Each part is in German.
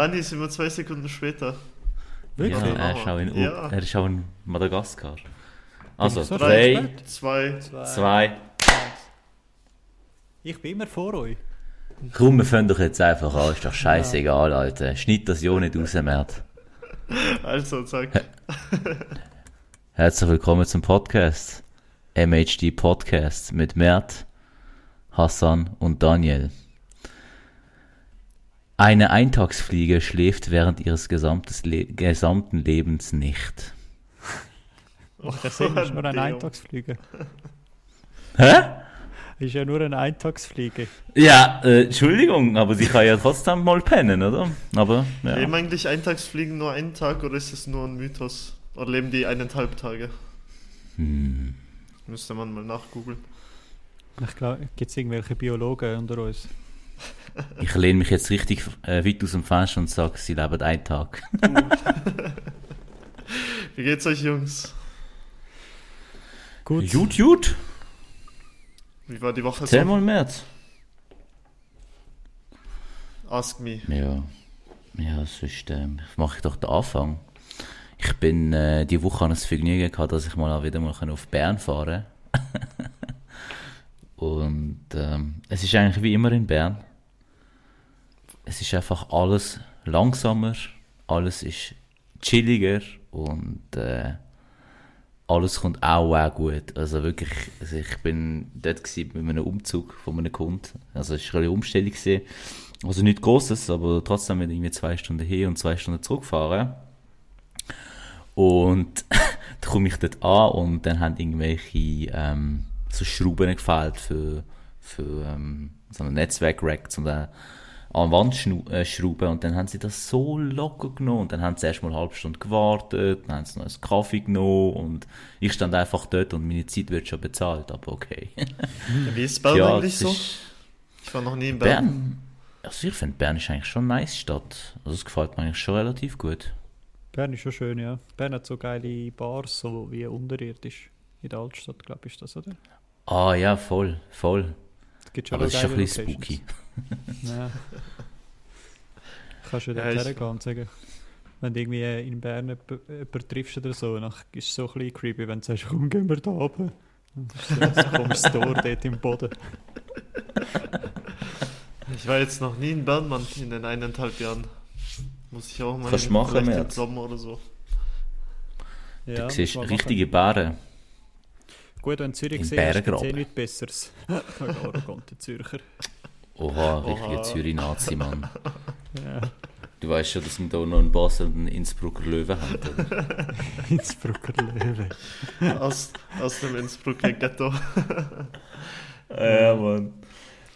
Dani sind wir zwei Sekunden später. Wirklich? Ja, er ist auch in, U- Ja. er ist auch in Madagaskar. Also, ich so drei, spät? Zwei. zwei. Ich bin immer vor euch. Komm, wir fangen doch jetzt einfach an. Ist doch scheißegal, Alter. Schneid das ja nicht raus, Mert. Also, sag. Herzlich willkommen zum Podcast. MHD Podcast mit Mert, Hassan und Daniel. Eine Eintagsfliege schläft während ihres gesamtes Le gesamten Lebens nicht. Ach, der Sinn ist nur ein Theo. Eintagsfliege. Hä? Ist ja nur ein Eintagsfliege. Ja, äh, Entschuldigung, aber sie kann ja trotzdem mal pennen, oder? Aber, ja. Leben eigentlich Eintagsfliegen nur einen Tag oder ist es nur ein Mythos? Oder leben die eineinhalb Tage? Hm. Müsste man mal nachgoogeln. Ich glaube, gibt es irgendwelche Biologen unter uns? Ich lehne mich jetzt richtig äh, weit aus dem Fenster und sage, sie leben einen Tag. Wie geht's euch, Jungs? Gut. Gut, gut. Wie war die Woche so? mal März. Ask me. Ja, ja, sonst ähm, mache ich doch den Anfang. Ich bin äh, die Woche an das Vergnügen gehabt, dass ich mal wieder mal auf Bern fahren kann. Und ähm, es ist eigentlich wie immer in Bern. Es ist einfach alles langsamer, alles ist chilliger und äh, alles kommt auch, auch gut. Also wirklich, also ich bin dort mit einem Umzug von einem Kunden. Also es war eine Umstellung. Gewesen. Also nichts Großes, aber trotzdem mit irgendwie zwei Stunden hin und zwei Stunden zurückfahren. Und da komme ich dort an und dann haben irgendwelche ähm, so Schrauben gefehlt für, für ähm, so ein Netzwerk-Rack, um den an die Wand äh, schrauben. Und dann haben sie das so locker genommen. Und dann haben sie erst mal eine halbe Stunde gewartet, dann haben sie noch einen Kaffee genommen und ich stand einfach dort und meine Zeit wird schon bezahlt, aber okay. Wie ist Bern Ja, eigentlich es so? Ich war noch nie in Bern. Bern, also ich finde Bern ist eigentlich schon eine nice Stadt. Also es gefällt mir eigentlich schon relativ gut. Bern ist schon schön, ja. Bern hat so geile Bars, so wie unterirdisch. In der Altstadt, glaube ich, ist das, oder? Ah ja, voll, voll. Es gibt Aber es ist schon ein bisschen Locations. spooky. Ja. Kannst du Ja, ich- hergehen und sagen, wenn du irgendwie in Bern jemanden triffst oder so, dann ist es so ein bisschen creepy, wenn du sagst, komm, gehen wir da oben. Ist so ein komisches Tor dort im Boden. Ich war jetzt noch nie in Bern, Mann, in den eineinhalb Jahren. Muss ich auch mal Kannst machen, vielleicht im. Sommer oder so. Ja, du siehst richtige Bären. Gut, wenn du Zürich siehst, gibt es eh nichts Besseres. Arrogante Zürcher. Oha, richtiger. Zürich-Nazi, Mann. Ja. Du weißt schon, dass wir da noch einen Basel und einen Innsbrucker Löwen haben, oder? Innsbrucker Löwe. Aus, aus dem Innsbrucker Ghetto. Ja, Mann.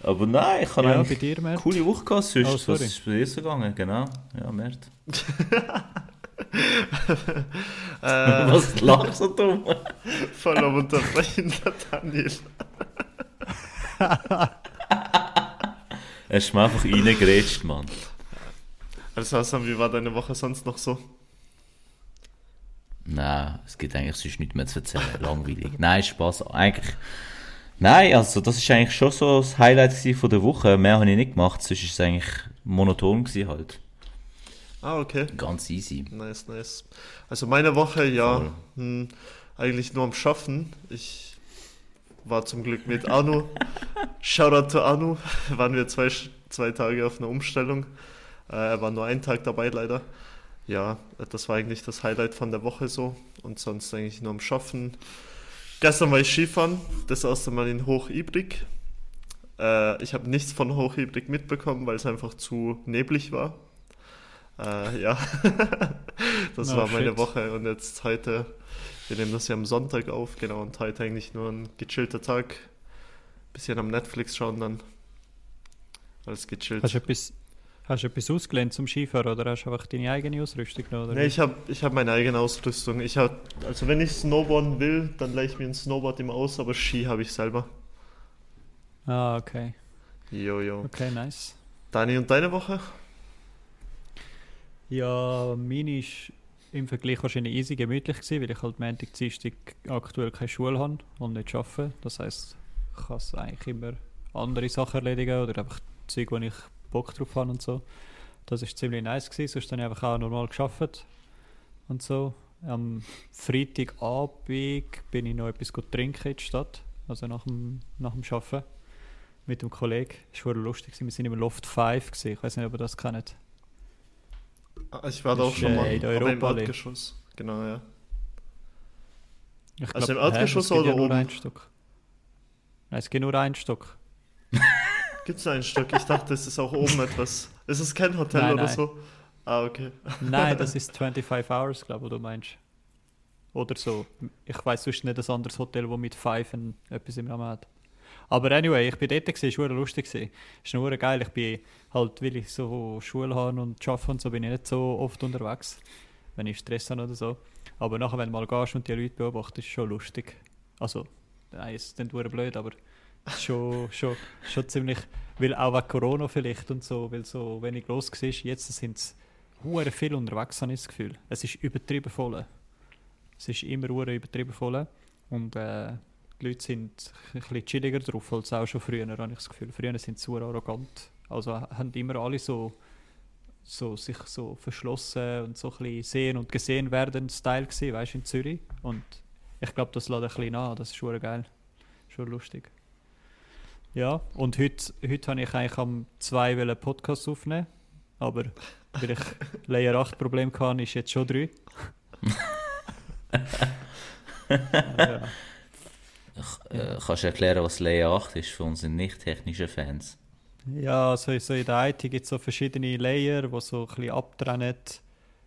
Aber nein, ich habe Ja, eine bei dir, Mert? coole Woche gehabt, sonst. Oh, sorry. Was ist bei dir so gegangen? Genau. Ja, Mert. äh, Was lachst du dumm? voll am Unterbrechen, Daniel. Er ist mir einfach reingerätscht, Mann. Also Hassan, wie war deine Woche sonst noch so? Nein, es gibt eigentlich sonst nichts mehr zu erzählen. Langweilig. Nein, Spaß. Eigentlich. Nein, also das ist eigentlich schon so das Highlight von der Woche. Mehr habe ich nicht gemacht, sonst ist es eigentlich monoton gewesen halt. Ah, okay. Ganz easy. Nice, nice. Also meine Woche, ja, hm, eigentlich nur am Schaffen. Ich war zum Glück mit Anu. Shoutout to Anu. Waren wir zwei, zwei Tage auf einer Umstellung. Äh, er war nur einen Tag dabei leider. Ja, das war eigentlich das Highlight von der Woche so. Und sonst eigentlich nur am Schaffen. Gestern war ich Skifahren, das erste Mal in Hochibrig. Äh, ich habe nichts von Hochibrig mitbekommen, weil es einfach zu neblig war. Äh, ja, das Oh, war meine shit. Woche und jetzt heute, wir nehmen das ja am Sonntag auf, genau, und heute eigentlich nur ein gechillter Tag. Bisschen am Netflix schauen dann. Alles gechillt. Hast du etwas, hast du etwas ausgelernt zum Skifahren oder hast du einfach deine eigene Ausrüstung genommen? Oder Nee, ich habe ich hab meine eigene Ausrüstung. Ich hab, also wenn ich Snowboarden will, dann leihe ich mir ein Snowboard immer aus, aber Ski habe ich selber. ah, okay. Jojo. Okay, nice. Dani und deine Woche? Ja, meine ist im Vergleich wahrscheinlich easy gemütlich gewesen, weil ich halt Montag, Dienstag aktuell keine Schule habe und nicht arbeite. Das heisst, ich kann eigentlich immer andere Sachen erledigen oder einfach Zeug, wo ich Bock drauf habe und so. Das war ziemlich nice. Gewesen. Sonst habe ich einfach auch normal geschafft und so. Am Freitagabend bin ich noch etwas gut trinken in der Stadt, also nach dem, nach dem Arbeiten mit dem Kollegen. Das war lustig, wir sind im Loft 5 gewesen. ich weiß nicht, ob ihr das kennt. Ah, Ich war da auch ist, schon äh, mal in aber im. Erdgeschoss. Genau, ja. Ich Also glaub, im Erdgeschoss oder ja nur oben? ein Stock. Nein, es gibt nur ein Stock. Gibt es einen Stock? Ich dachte, es ist auch oben etwas. Ist es kein Hotel Nein, oder nein. so? Ah, okay. Nein, das ist 25 Hours, glaube ich, du meinst. Oder so. Ich weiß sonst nicht ein anderes Hotel, das mit 5 ein- etwas im Namen hat. Aber anyway, ich bin dort, es war lustig. Es nur geil, ich bin halt, weil ich so Schule habe und arbeite und so, bin ich nicht so oft unterwegs, wenn ich Stress habe oder so. Aber nachher, wenn du mal gehst und die Leute beobachtest, ist es schon lustig. Also, nein, es ist nicht blöd, aber schon, schon, schon ziemlich, weil auch wegen Corona vielleicht und so, weil so wenig los war, jetzt sind es hure viel unterwegs, habe ich das Gefühl. Es ist übertrieben voll. Es ist immer hure übertrieben voll. Und äh, die Leute sind ein bisschen chilliger drauf als auch schon früher, habe ich das Gefühl. Früher sind sie super arrogant. Also haben immer alle so, so sich so verschlossen und so ein bisschen sehen und gesehen werden Style gewesen, weißt du, in Zürich. Und ich glaube, das lädt ein bisschen an. Das ist schon geil. Schon lustig. Ja, und heute, heute habe ich eigentlich am 2 einen Podcast aufnehmen. Aber weil ich Layer 8 Problem hatte, ist jetzt schon 3. ja. Äh, kannst du erklären, was Layer 8 ist für unsere nicht technischen Fans? Ja, also so in der IT gibt es so verschiedene Layer, die so ein bisschen abtrennen,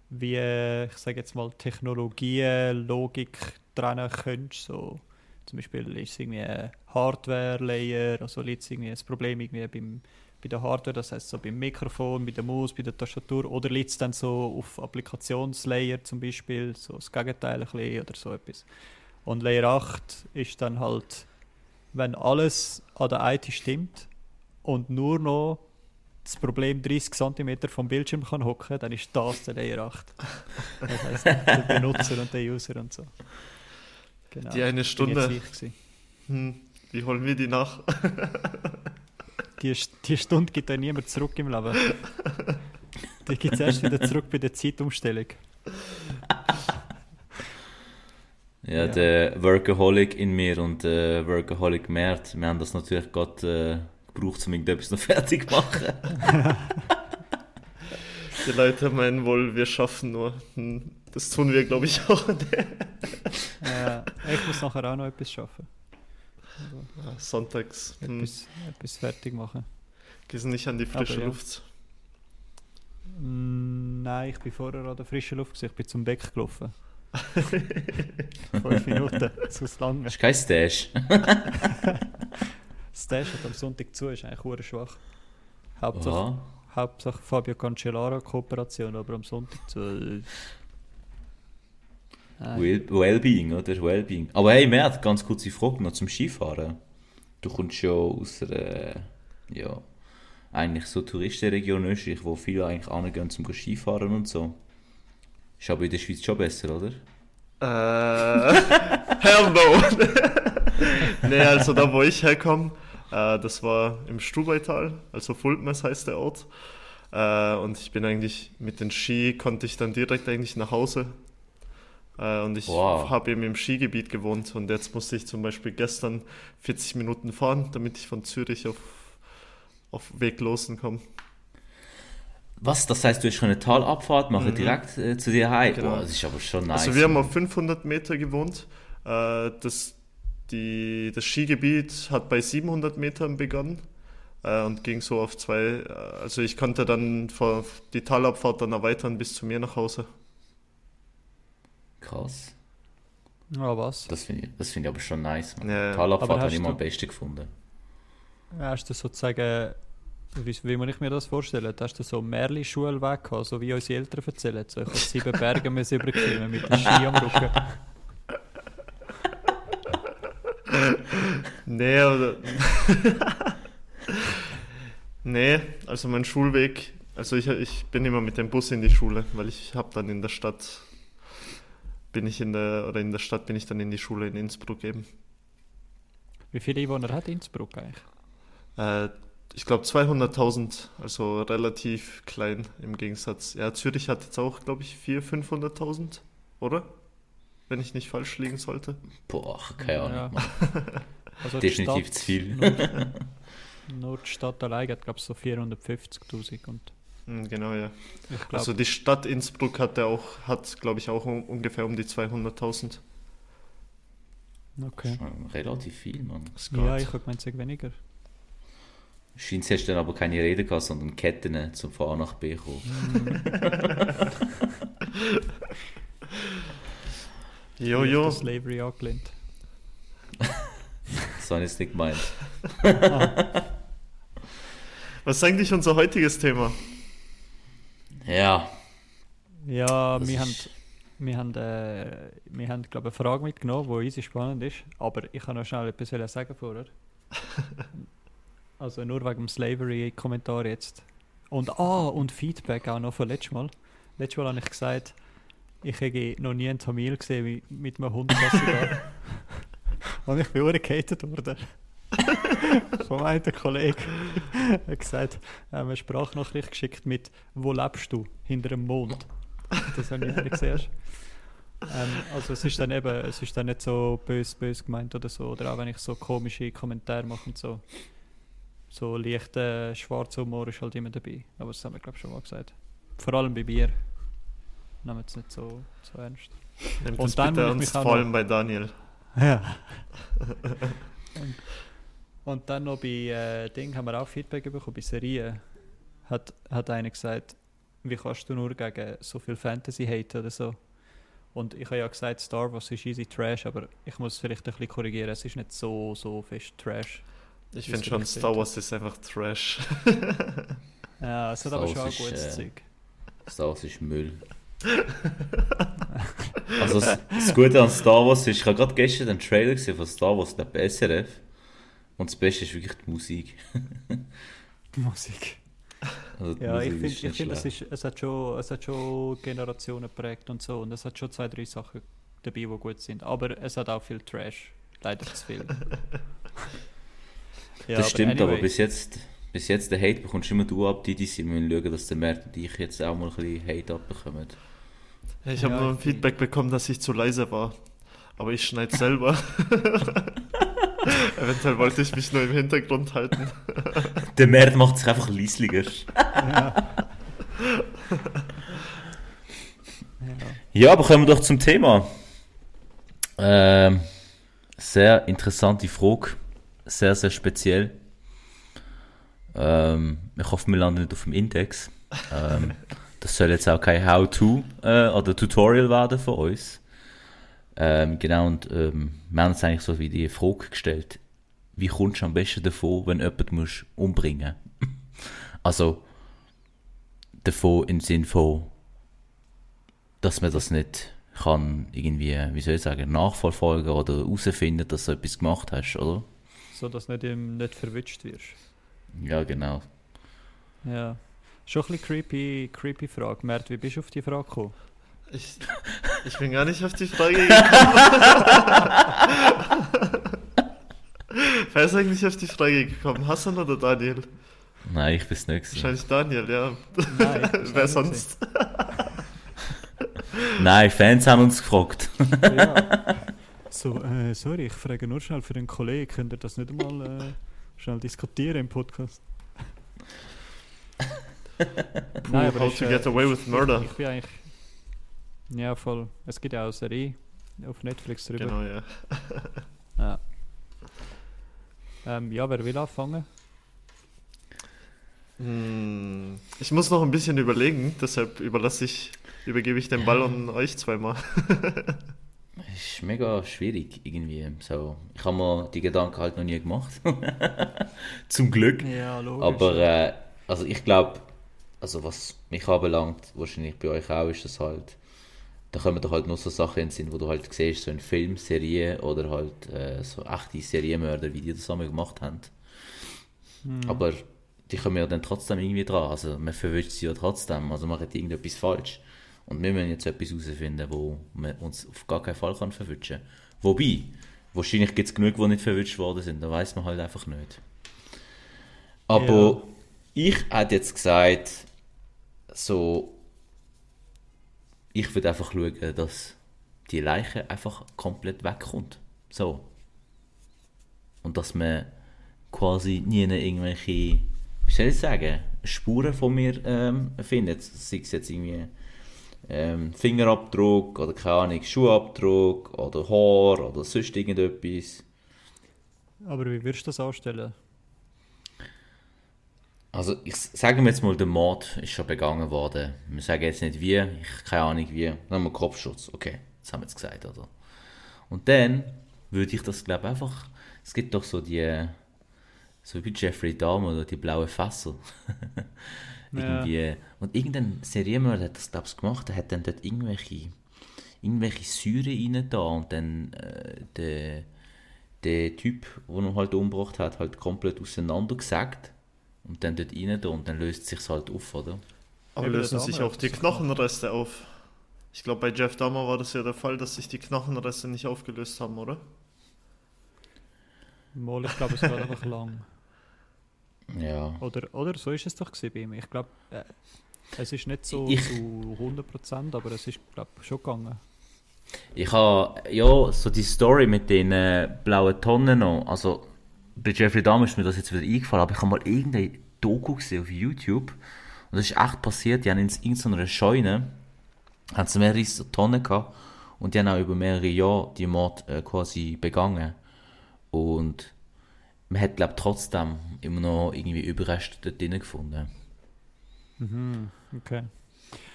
wie, ich sage jetzt mal, Technologien, Logik trennen können. So, zum Beispiel ist es irgendwie ein Hardware-Layer, also liegt es irgendwie das Problem irgendwie beim, bei der Hardware, das heißt so beim Mikrofon, bei der Maus, bei der Tastatur, oder liegt es dann so auf Applikationslayer zum Beispiel, so das Gegenteil ein bisschen oder so etwas. Und Layer 8 ist dann halt, wenn alles an der IT stimmt, und nur noch das Problem 30 cm vom Bildschirm kann hocken, dann ist das der Layer 8. Das heisst, der Benutzer und der User und so. Genau. Die eine Stunde. Hm, wie holen wir die nach? Die, die Stunde gibt ja niemand zurück im Leben. Die gibt es erst wieder zurück bei der Zeitumstellung. Ja, Ja. der Workaholic in mir und der Workaholic Mert, wir haben das natürlich gerade äh, gebraucht, um irgendetwas noch fertig zu machen. Die Leute meinen wohl, wir schaffen nur. Hm, das tun wir, glaube ich, auch. Äh, ich muss nachher auch noch etwas schaffen. Sonntags. Hm, Etwas, etwas fertig machen. gehst nicht an die Aber frische ja. Luft. Mm, Nein, ich bin vorher an der frischen Luft. Ich bin zum Deck gelaufen. Fünf Minuten, zu lang. Das ist kein Stash. Stash hat am Sonntag zu, ist eigentlich hure schwach. Hauptsache, Aha. Hauptsache Fabio Cancellara Kooperation, aber am Sonntag zu. äh. Well- Wellbeing, oder? Wellbeing. Aber hey, Mert, ganz kurze Frage noch zum Skifahren. Du kommst ja aus einer, ja, eigentlich so Touristenregion Österreich, wo viele eigentlich angehen zum Skifahren und so. Ist aber in der Schweiz schon besser, oder? Äh, hell no. nee, also da, wo ich herkomme, äh, das war im Stubaital, also Fultmers heißt der Ort. Äh, und ich bin eigentlich mit den Ski, konnte ich dann direkt eigentlich nach Hause. Äh, und ich Wow. habe eben im Skigebiet gewohnt und jetzt musste ich zum Beispiel gestern 40 Minuten fahren, damit ich von Zürich auf, auf Weglosen komme. Was? Das heißt, du hast schon eine Talabfahrt machen Mhm. direkt äh, zu dir heim? Genau. Boah, das ist aber schon nice. Also wir haben auf 500 Meter gewohnt. Äh, das, die, das Skigebiet hat bei 700 Metern begonnen äh, und ging so auf zwei. Äh, also ich konnte dann vor, die Talabfahrt dann erweitern bis zu mir nach Hause. Krass. Ah, was? Das finde ich, das find ich aber schon nice. Man. Ja, ja. Talabfahrt habe ich immer am besten gefunden. Hast du sozusagen, wie, muss ich mir das vorstellen? Hast du so Merli-Schulweg gehabt, so wie unsere Eltern erzählen? So, ich habe sieben Berge müssen überqueren mit dem Ski am Rücken. Nee, oder. nee, also mein Schulweg. Also ich, ich bin immer mit dem Bus in die Schule, weil ich habe dann in der Stadt. Bin ich in der, oder in der Stadt bin ich dann in die Schule in Innsbruck eben. Wie viele Einwohner hat Innsbruck eigentlich? Äh, ich glaube 200.000, also relativ klein im Gegensatz. Ja, Zürich hat jetzt auch, glaube ich, 400.000, 500.000, oder? Wenn ich nicht falsch liegen sollte. Boah, keine Ahnung. Ja. Also Definitiv Stadt- zu viel. Nur, die Stadt allein hat, glaube ich, so 450.000 und Hm, genau, ja. Also die Stadt Innsbruck hat ja auch, hat, glaube ich, auch um, ungefähr um die 200.000. okay. Relativ viel, Mann. Ja, ich habe gemeint, weniger. Scheint hast du dann aber keine Rede gehabt, sondern Ketten zum von A nach B kommen. Jojo, Das Slavery angelehnt. Das habe ich jetzt nicht gemeint. was ist eigentlich unser heutiges Thema? Ja, Ja, Das wir ist- haben, wir haben, äh, wir haben glaube ich, eine Frage mitgenommen, die easy spannend ist. Aber ich kann noch schnell etwas sagen vorher. Also nur wegen dem Slavery-Kommentar jetzt. Und, ah, und Feedback auch noch von letztes Mal. Letztes Mal habe ich gesagt, ich habe noch nie einen Tamil gesehen mit einem Hund da. Und ich bin auch gehatet worden. Von einem Kollegen. Er hat gesagt, er hat mir eine Sprachnachricht geschickt mit «Wo lebst du?» hinter dem Mond. Das habe ich nicht gesehen. Ähm, also es ist dann eben, es ist dann nicht so bös, bös gemeint oder so. Oder auch wenn ich so komische Kommentare mache und so. So leichter schwarzer Humor ist halt immer dabei. Aber das haben wir glaube ich schon mal gesagt. Vor allem bei Bier. Nehmen es nicht so, so ernst. Nehmt Und dann bitte auch vor allem bei Daniel. Ja. und, und dann noch bei äh, Ding haben wir auch Feedback bekommen, bei Serien. Hat, hat einer gesagt, wie kannst du nur gegen so viel Fantasy haten oder so. Und ich habe ja gesagt, Star Wars ist easy Trash, aber ich muss es vielleicht ein bisschen korrigieren, es ist nicht so, so fest Trash. Ich finde schon, Star. Wars ist einfach Trash. Ja, es hat aber Star schon Wars auch ist, gutes äh, Zeug. Star Wars ist Müll. also das, das Gute an Star Wars ist, ich habe gerade gestern einen Trailer gesehen von Star Wars, der bei SRF. Und das Beste ist wirklich die Musik. Musik. Also die Ja, ich Musik finde, ich find, es, ist, es, hat schon, es hat schon Generationen geprägt und so. Und es hat schon zwei, drei Sachen dabei, die gut sind. Aber es hat auch viel Trash. Leider zu viel. Ja, das stimmt, aber anyway. bis jetzt, bis jetzt den Hate bekommst immer du ab, die, die sind müssen schauen, dass der Mert und ich jetzt auch mal ein bisschen Hate abbekommen. Ich habe Ja, nur ein Feedback bekommen, dass ich zu leise war. Aber ich schneide selber. Eventuell wollte ich mich nur im Hintergrund halten. Der Mert macht sich einfach leisliger. Ja. ja. Ja, aber kommen wir doch zum Thema. Ähm, sehr interessante Frage. Sehr, sehr speziell. Ähm, ich hoffe, wir landen nicht auf dem Index. Ähm, das soll jetzt auch kein How-To äh, oder Tutorial werden von uns. Ähm, genau, und ähm, wir haben uns eigentlich so wie die Frage gestellt, wie kommst du am besten davon, wenn jemand musst umbringen Also, davon im Sinn von, dass man das nicht kann irgendwie, wie soll ich sagen, nachverfolgen oder herausfinden, dass du etwas gemacht hast, oder? So, dass du nicht, im- nicht verwünscht wirst. Ja, genau. Ja. Schon ein bisschen creepy, creepy Frage. Mert, wie bist du auf die Frage gekommen? Ich, ich bin gar nicht auf die Frage gekommen. Wer ist eigentlich auf die Frage gekommen? Hassan oder Daniel? Nein, ich bin's nicht. Wahrscheinlich Daniel, ja. Nein, Wer sonst? Nein, Fans haben uns gefragt. Ja. So, äh, sorry, ich frage nur schnell für einen Kollegen, könnt ihr das nicht mal äh, schnell diskutieren im Podcast? Nein, aber How ist, to äh, get away with murder. Ich bin eigentlich. Ja, voll. Es gibt ja auch eine Serie auf Netflix drüber. Genau, ja. Ja. Ähm, ja, wer will anfangen? Hm, ich muss noch ein bisschen überlegen, deshalb überlasse ich, übergebe ich den Ball an euch zweimal. ist mega schwierig irgendwie. So, ich habe mir die Gedanken halt noch nie gemacht. Zum Glück. Ja, logisch. Aber äh, also ich glaube, also was mich anbelangt, wahrscheinlich bei euch auch, ist das halt, da kommen doch halt nur so Sachen in den Sinn, wo du halt siehst, so in Film, Serie oder halt äh, so echte Serienmörder, wie die das einmal gemacht haben. Hm. Aber die kommen ja dann trotzdem irgendwie dran. Also man verwischt sie ja trotzdem. Also machen die irgendetwas falsch. Und wir müssen jetzt etwas herausfinden, wo man uns auf gar keinen Fall kann verwischen kann. Wobei, wahrscheinlich gibt es genug, die nicht verwischt worden sind. Da weiß man halt einfach nicht. Aber ich hätte jetzt gesagt, so, ich würde einfach schauen, dass die Leiche einfach komplett wegkommt. So. Und dass man quasi nie irgendwelche, wie soll ich sagen, Spuren von mir ähm, findet. Sei es jetzt irgendwie ähm, Fingerabdruck oder keine Ahnung, Schuhabdruck oder Haar oder sonst irgendetwas. Aber wie würdest du das anstellen? Also ich sage mir jetzt mal, der Mord ist schon begangen worden. Wir sagen jetzt nicht wie, ich keine Ahnung wie. Dann haben wir Kopfschutz. Okay, das haben wir jetzt gesagt, oder? Und dann würde ich das glaube einfach. Es gibt doch so die, so wie Jeffrey Dahmer oder die blauen Fässer. Irgendwie. Und irgendein Serienmörder hat das glaube ich gemacht. Er hat dann dort irgendwelche, irgendwelche Säure rein da und dann äh, der, der Typ, den er halt umgebracht hat, halt komplett auseinandergesagt und dann dort rein da und dann löst es sich halt auf, oder? Aber lösen der sich auch die Knochenreste auf? Ich glaube, bei Jeff Dahmer war das ja der Fall, dass sich die Knochenreste nicht aufgelöst haben, oder? Mal, ich glaube, es war einfach lang. Ja. Oder, oder so ist es doch gewesen bei ihm. Ich glaube, äh, es ist nicht so Ich- zu 100%, aber es ist, glaube schon gegangen. Ich habe, ja, so die Story mit den äh, blauen Tonnen noch, also bei Jeffrey Dahmer ist mir das jetzt wieder eingefallen, aber ich habe mal irgendeine Doku gesehen auf YouTube und das ist echt passiert, die haben in irgendeiner Scheune, haben sie mehrere Tonnen gehabt und die haben auch über mehrere Jahre die Mord äh, quasi begangen und man hat, glaube trotzdem immer noch irgendwie Überreste dort drin gefunden. Okay.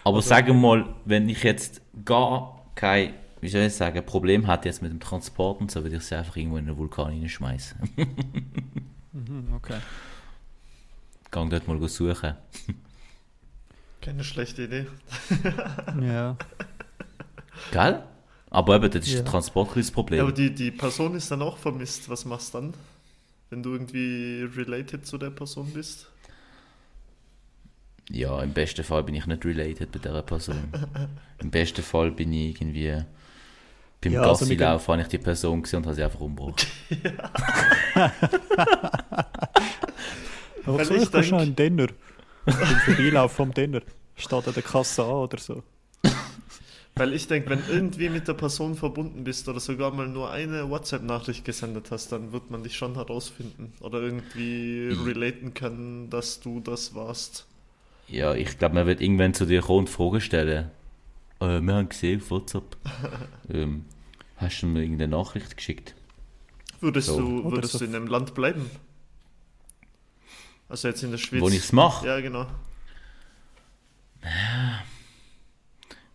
Aber Also- sagen wir mal, wenn ich jetzt gar kein, wie soll ich sagen, Problem hätte jetzt mit dem Transport und so, würde ich sie einfach irgendwo in einen Vulkan reinschmeißen. Mhm, okay. Gang dort mal suchen. Keine schlechte Idee. Ja. Gell? Aber eben, das ist Ja. ein Transportkrisenproblem. Ja, aber die, die Person ist dann auch vermisst. Was machst du dann? Wenn du irgendwie related zu der Person bist? Ja, im besten Fall bin ich nicht related bei dieser Person. Im besten Fall bin ich irgendwie beim Ja, also wir Gassilauf habe ich die Person gesehen und habe sie einfach umgebracht. Aber Weil so, ich ich kann schon einen Dinner. Beim Vorbeilauf vom Dinner. Steht an der Kasse an oder so. Weil ich denke, wenn irgendwie mit der Person verbunden bist oder sogar mal nur eine WhatsApp-Nachricht gesendet hast, dann wird man dich schon herausfinden oder irgendwie relaten können, dass du das warst. Ja, ich glaube, man wird irgendwann zu dir kommen und Fragen stellen. Äh, wir haben gesehen auf WhatsApp. ähm, hast du mir irgendeine Nachricht geschickt? Würdest So. du, würdest du in einem Land bleiben? Also jetzt in der Schweiz. Wo ich es mache? Ja, genau.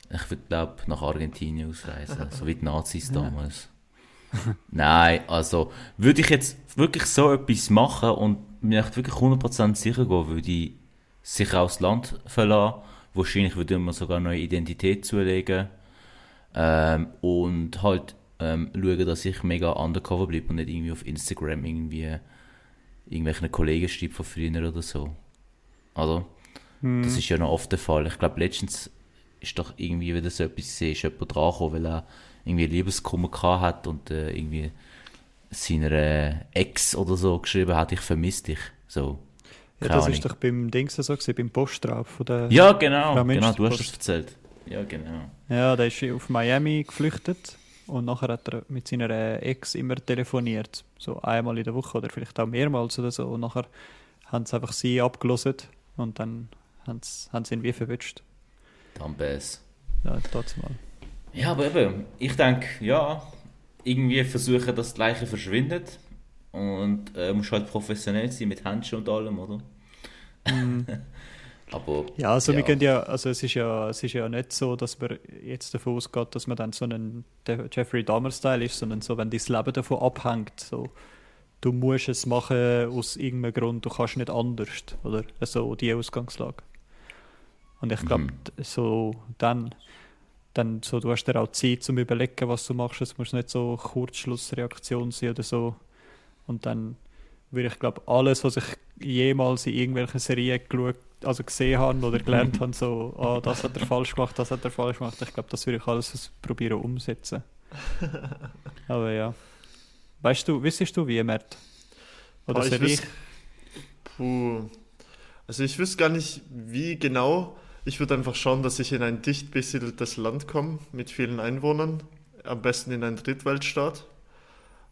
Ich würde, glaube nach Argentinien ausreisen, so wie die Nazis damals. Nein, also würde ich jetzt wirklich so etwas machen und mir echt wirklich 100% sicher gehen, würde ich sicher aus Land verlassen. Wahrscheinlich würde ich mir sogar eine neue Identität zulegen. Ähm, und halt ähm, schauen, dass ich mega undercover bleibe und nicht irgendwie auf Instagram irgendwie irgendwelchen Kollegen schreibe von früher oder so. Also, das ist ja noch oft der Fall. Ich glaube, letztens ist doch irgendwie wieder so etwas gesehen, ist jemand dran weil er irgendwie Liebeskummer gehabt hat und äh, irgendwie seiner äh, Ex oder so geschrieben hat, ich vermisse dich. So. Ja, das Ahnung. ist doch beim Dings so gewesen, beim Poststraub von der... Ja, genau, genau, du hast das erzählt. Ja, genau. Ja, der ist auf Miami geflüchtet und nachher hat er mit seiner äh, Ex immer telefoniert. So einmal in der Woche oder vielleicht auch mehrmals oder so. Und nachher haben sie einfach sie abgelöst und dann haben sie, haben sie ihn wie verwünscht. Dann Bass. Ja, mal. Ja, aber eben, ich denke, ja, irgendwie versuchen, dass die Leiche verschwindet. Und äh, musst halt professionell sein mit Händchen und allem, oder? aber. Ja, also wir gehen ja, also es ist ja, es ist ja nicht so, dass man jetzt davon ausgeht, dass man dann so ein der Jeffrey Dahmer-Style ist, sondern so, wenn dein Leben davon abhängt, so du musst es machen aus irgendeinem Grund, du kannst nicht anders, oder? So die Ausgangslage. Und ich glaube, Mhm. so dann, dann so, du hast dir auch Zeit zum Überlegen, was du machst. Es muss nicht so Kurzschlussreaktion sein oder so. Und dann würde ich glaube alles, was ich jemals in irgendwelchen Serien geschaut, also gesehen habe oder gelernt habe, so, ah, das hat er falsch gemacht, das hat er falsch gemacht. Ich glaube, das würde ich alles probieren umsetzen. Aber ja. Weißt du, wissest du wie, Mert? Oder Boah, ich Puh. Also ich wüsste gar nicht, wie genau. Ich würde einfach schauen, dass ich in ein dicht besiedeltes Land komme mit vielen Einwohnern. Am besten in einen Drittweltstaat.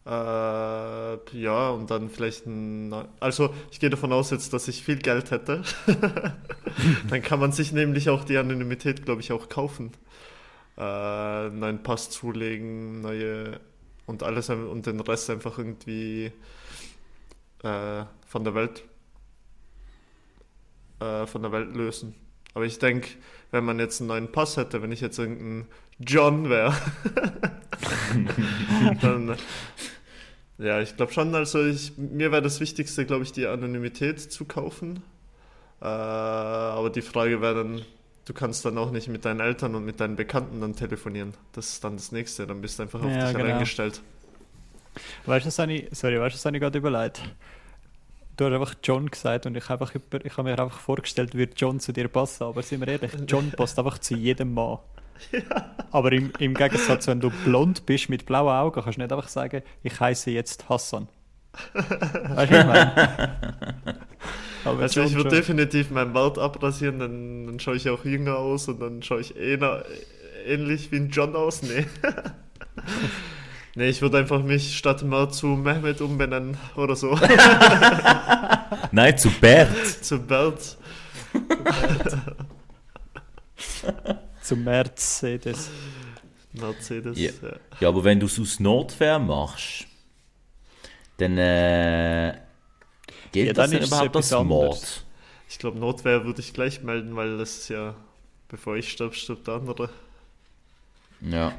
Äh, ja, und dann vielleicht ein. Also ich gehe davon aus jetzt, dass ich viel Geld hätte. dann kann man sich nämlich auch die Anonymität, glaube ich, auch kaufen. Äh, neuen Pass zulegen, neue und alles und den Rest einfach irgendwie äh, von der Welt äh, von der Welt lösen. Aber ich denke, wenn man jetzt einen neuen Pass hätte, wenn ich jetzt irgendein John wäre, dann ja, ich glaube schon, also ich, mir wäre das Wichtigste, glaube ich, die Anonymität zu kaufen. Äh, aber die Frage wäre dann, du kannst dann auch nicht mit deinen Eltern und mit deinen Bekannten dann telefonieren. Das ist dann das Nächste, dann bist du einfach auf Ja, dich genau. reingestellt. Weißt du, ich, sorry, weißt du, ich gerade überlegt? Du hast einfach John gesagt und ich habe, habe mir einfach vorgestellt, würde John zu dir passen. Aber sind wir ehrlich, John passt einfach zu jedem Mann. Aber im, im Gegensatz, wenn du blond bist mit blauen Augen, kannst du nicht einfach sagen, ich heiße jetzt Hassan. Weißt du, ich meine? Aber Also ich würde definitiv meinen Bart abrasieren, dann, dann schaue ich auch jünger aus und dann schaue ich ähnlich wie ein John aus. Nee. nee, ich würde einfach mich statt mal zu Mehmet umbenennen oder so. Nein, zu Bert. zu Bert. Zum Mercedes. Mercedes. Ja. Ja. Ja, aber wenn du es aus Notwehr machst, dann äh, gilt Ja, das dann es überhaupt als Mord? Ich glaube, Notwehr würde ich gleich melden, weil das ist ja, bevor ich sterbe, stirbt der andere. Ja.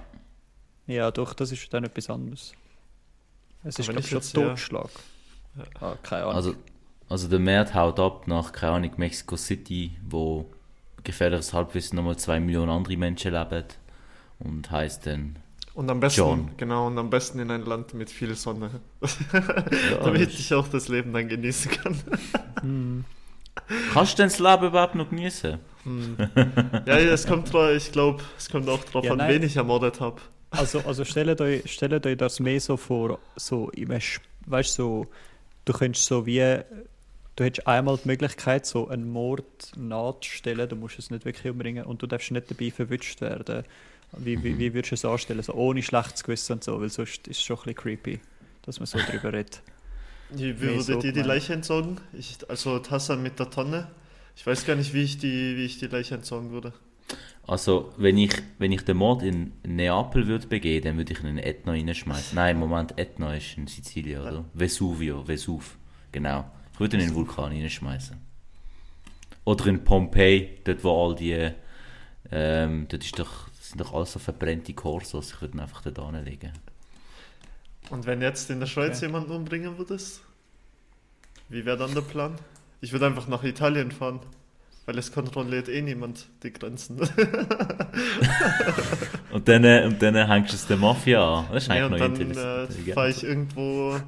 Ja, doch, das ist dann etwas anderes. Es ist, glaube ich schon jetzt, ja- Totschlag. Ah, keine Ahnung. Also, also der Mert haut ab nach, keine Ahnung, Mexico City, wo gefährliches Halbwissen nochmal zwei Millionen andere Menschen leben. Und heißt dann, Und am besten, John. genau, und am besten in ein Land mit viel Sonne. ja, damit ich auch das Leben dann genießen kann. Hm. kannst du denn das Leben überhaupt noch genießen? Hm. Ja, ja, es kommt drauf, ich glaube, es kommt auch drauf Ja, an, nein. wen ich ermordet habe. Also, also stellt, euch, stellt euch das mehr so vor, so im, weißt so, du könntest so wie, du hättest einmal die Möglichkeit, so einen Mord nachzustellen, du musst es nicht wirklich umbringen und du darfst nicht dabei verwünscht werden. Wie, wie, wie würdest du es anstellen, so ohne schlechtes Gewissen und so, weil sonst ist es schon ein bisschen creepy, dass man so drüber redet. Wie, würde so dir die. Leiche entsorgen? Ich, also Tassan mit der Tonne. Ich weiß gar nicht, wie ich die, wie ich die Leiche entsorgen würde. Also, wenn ich, wenn ich den Mord in Neapel würde begehen, dann würde ich ihn in Etna reinschmeißen. Nein, Moment, Etna ist in Sizilien, oder? Vesuvio, Vesuv, genau. Ich würde ihn in den Vulkan reinschmeißen. Oder in Pompeji, dort wo all die, ähm, dort ist doch, das sind doch alles so verbrannte Korsos. Ich würde ihn einfach dort anlegen. Und wenn jetzt in der Schweiz Okay. jemanden umbringen würdest, wie wäre dann der Plan? Ich würde einfach nach Italien fahren, weil es kontrolliert eh niemand die Grenzen. Und dann, äh, und dann hängst du es der Mafia an. Das ist Ja, eigentlich und noch dann äh, fahre ich irgendwo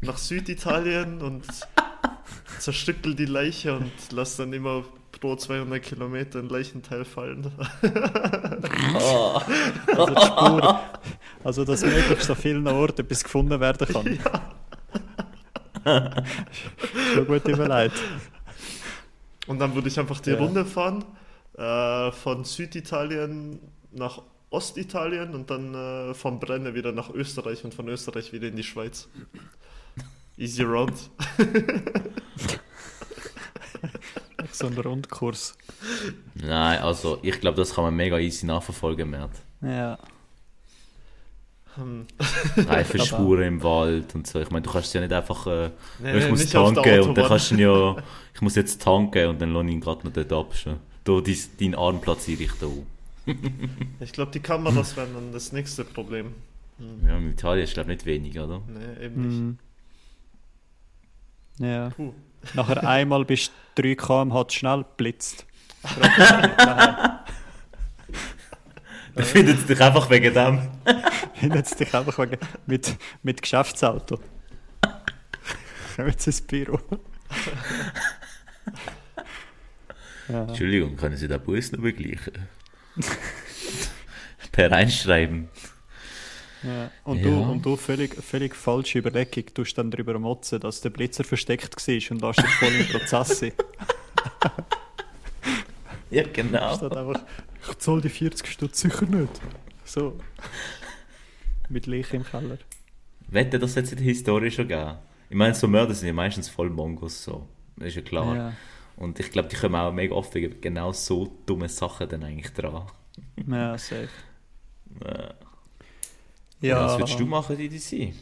nach Süditalien und zerstückel die Leiche und lass dann immer pro 200 Kilometer ein Leichenteil fallen. Oh. Also die Spur, also dass möglichst an vielen Orten etwas gefunden werden kann. Schon gut überlegt. Und dann würde ich einfach die Ja. Runde fahren, äh, von Süditalien nach Ostitalien und dann äh, vom Brenne wieder nach Österreich und von Österreich wieder in die Schweiz. Easy round. So ein Rundkurs. Nein, also ich glaube, das kann man mega easy nachverfolgen, Mert. Ja. Hm. Reifenspuren im Wald und so. Ich meine, du kannst es ja nicht einfach, äh, Nee, ich muss auf der tanken und dann kannst du ja, ich muss jetzt tanken und dann lasse ich ihn gerade noch dort ab. schon. Da, dein, deinen Arm platziere ich da auch. Ich glaube, die Kameras wären dann das nächste Problem. Hm. Ja, in Italien ist glaube ich nicht wenig, oder? Nee, eben nicht. Mhm. Ja. Puh. Nachher einmal bist du 3 km/h schnell blitzt. Dann findet es dich einfach wegen dem. Findet dich einfach wegen, mit, mit Geschäftsauto. Kommen Sie ins Büro. ja. Entschuldigung, können Sie den Bus noch begleichen? per Einschreiben. Ja. Und, Ja. du, und du völlig, völlig falsche Überlegung, du hast dann darüber motzen, dass der Blitzer versteckt war und lässt dich voll im Prozess sein. Ja, genau. Statt einfach, ich zahle die 40 Stutz sicher nicht. So. Mit Leiche im Keller. Wette, das hat es in der Historie schon gegeben. Ich meine, so Mörder sind ja meistens voll Mongos, so. Das ist ja klar. Ja. Und ich glaube, die kommen auch mega oft wegen genau so dumme Sachen dann eigentlich dran. Ja, safe. Äh, Ja, Was würdest du machen, DDC?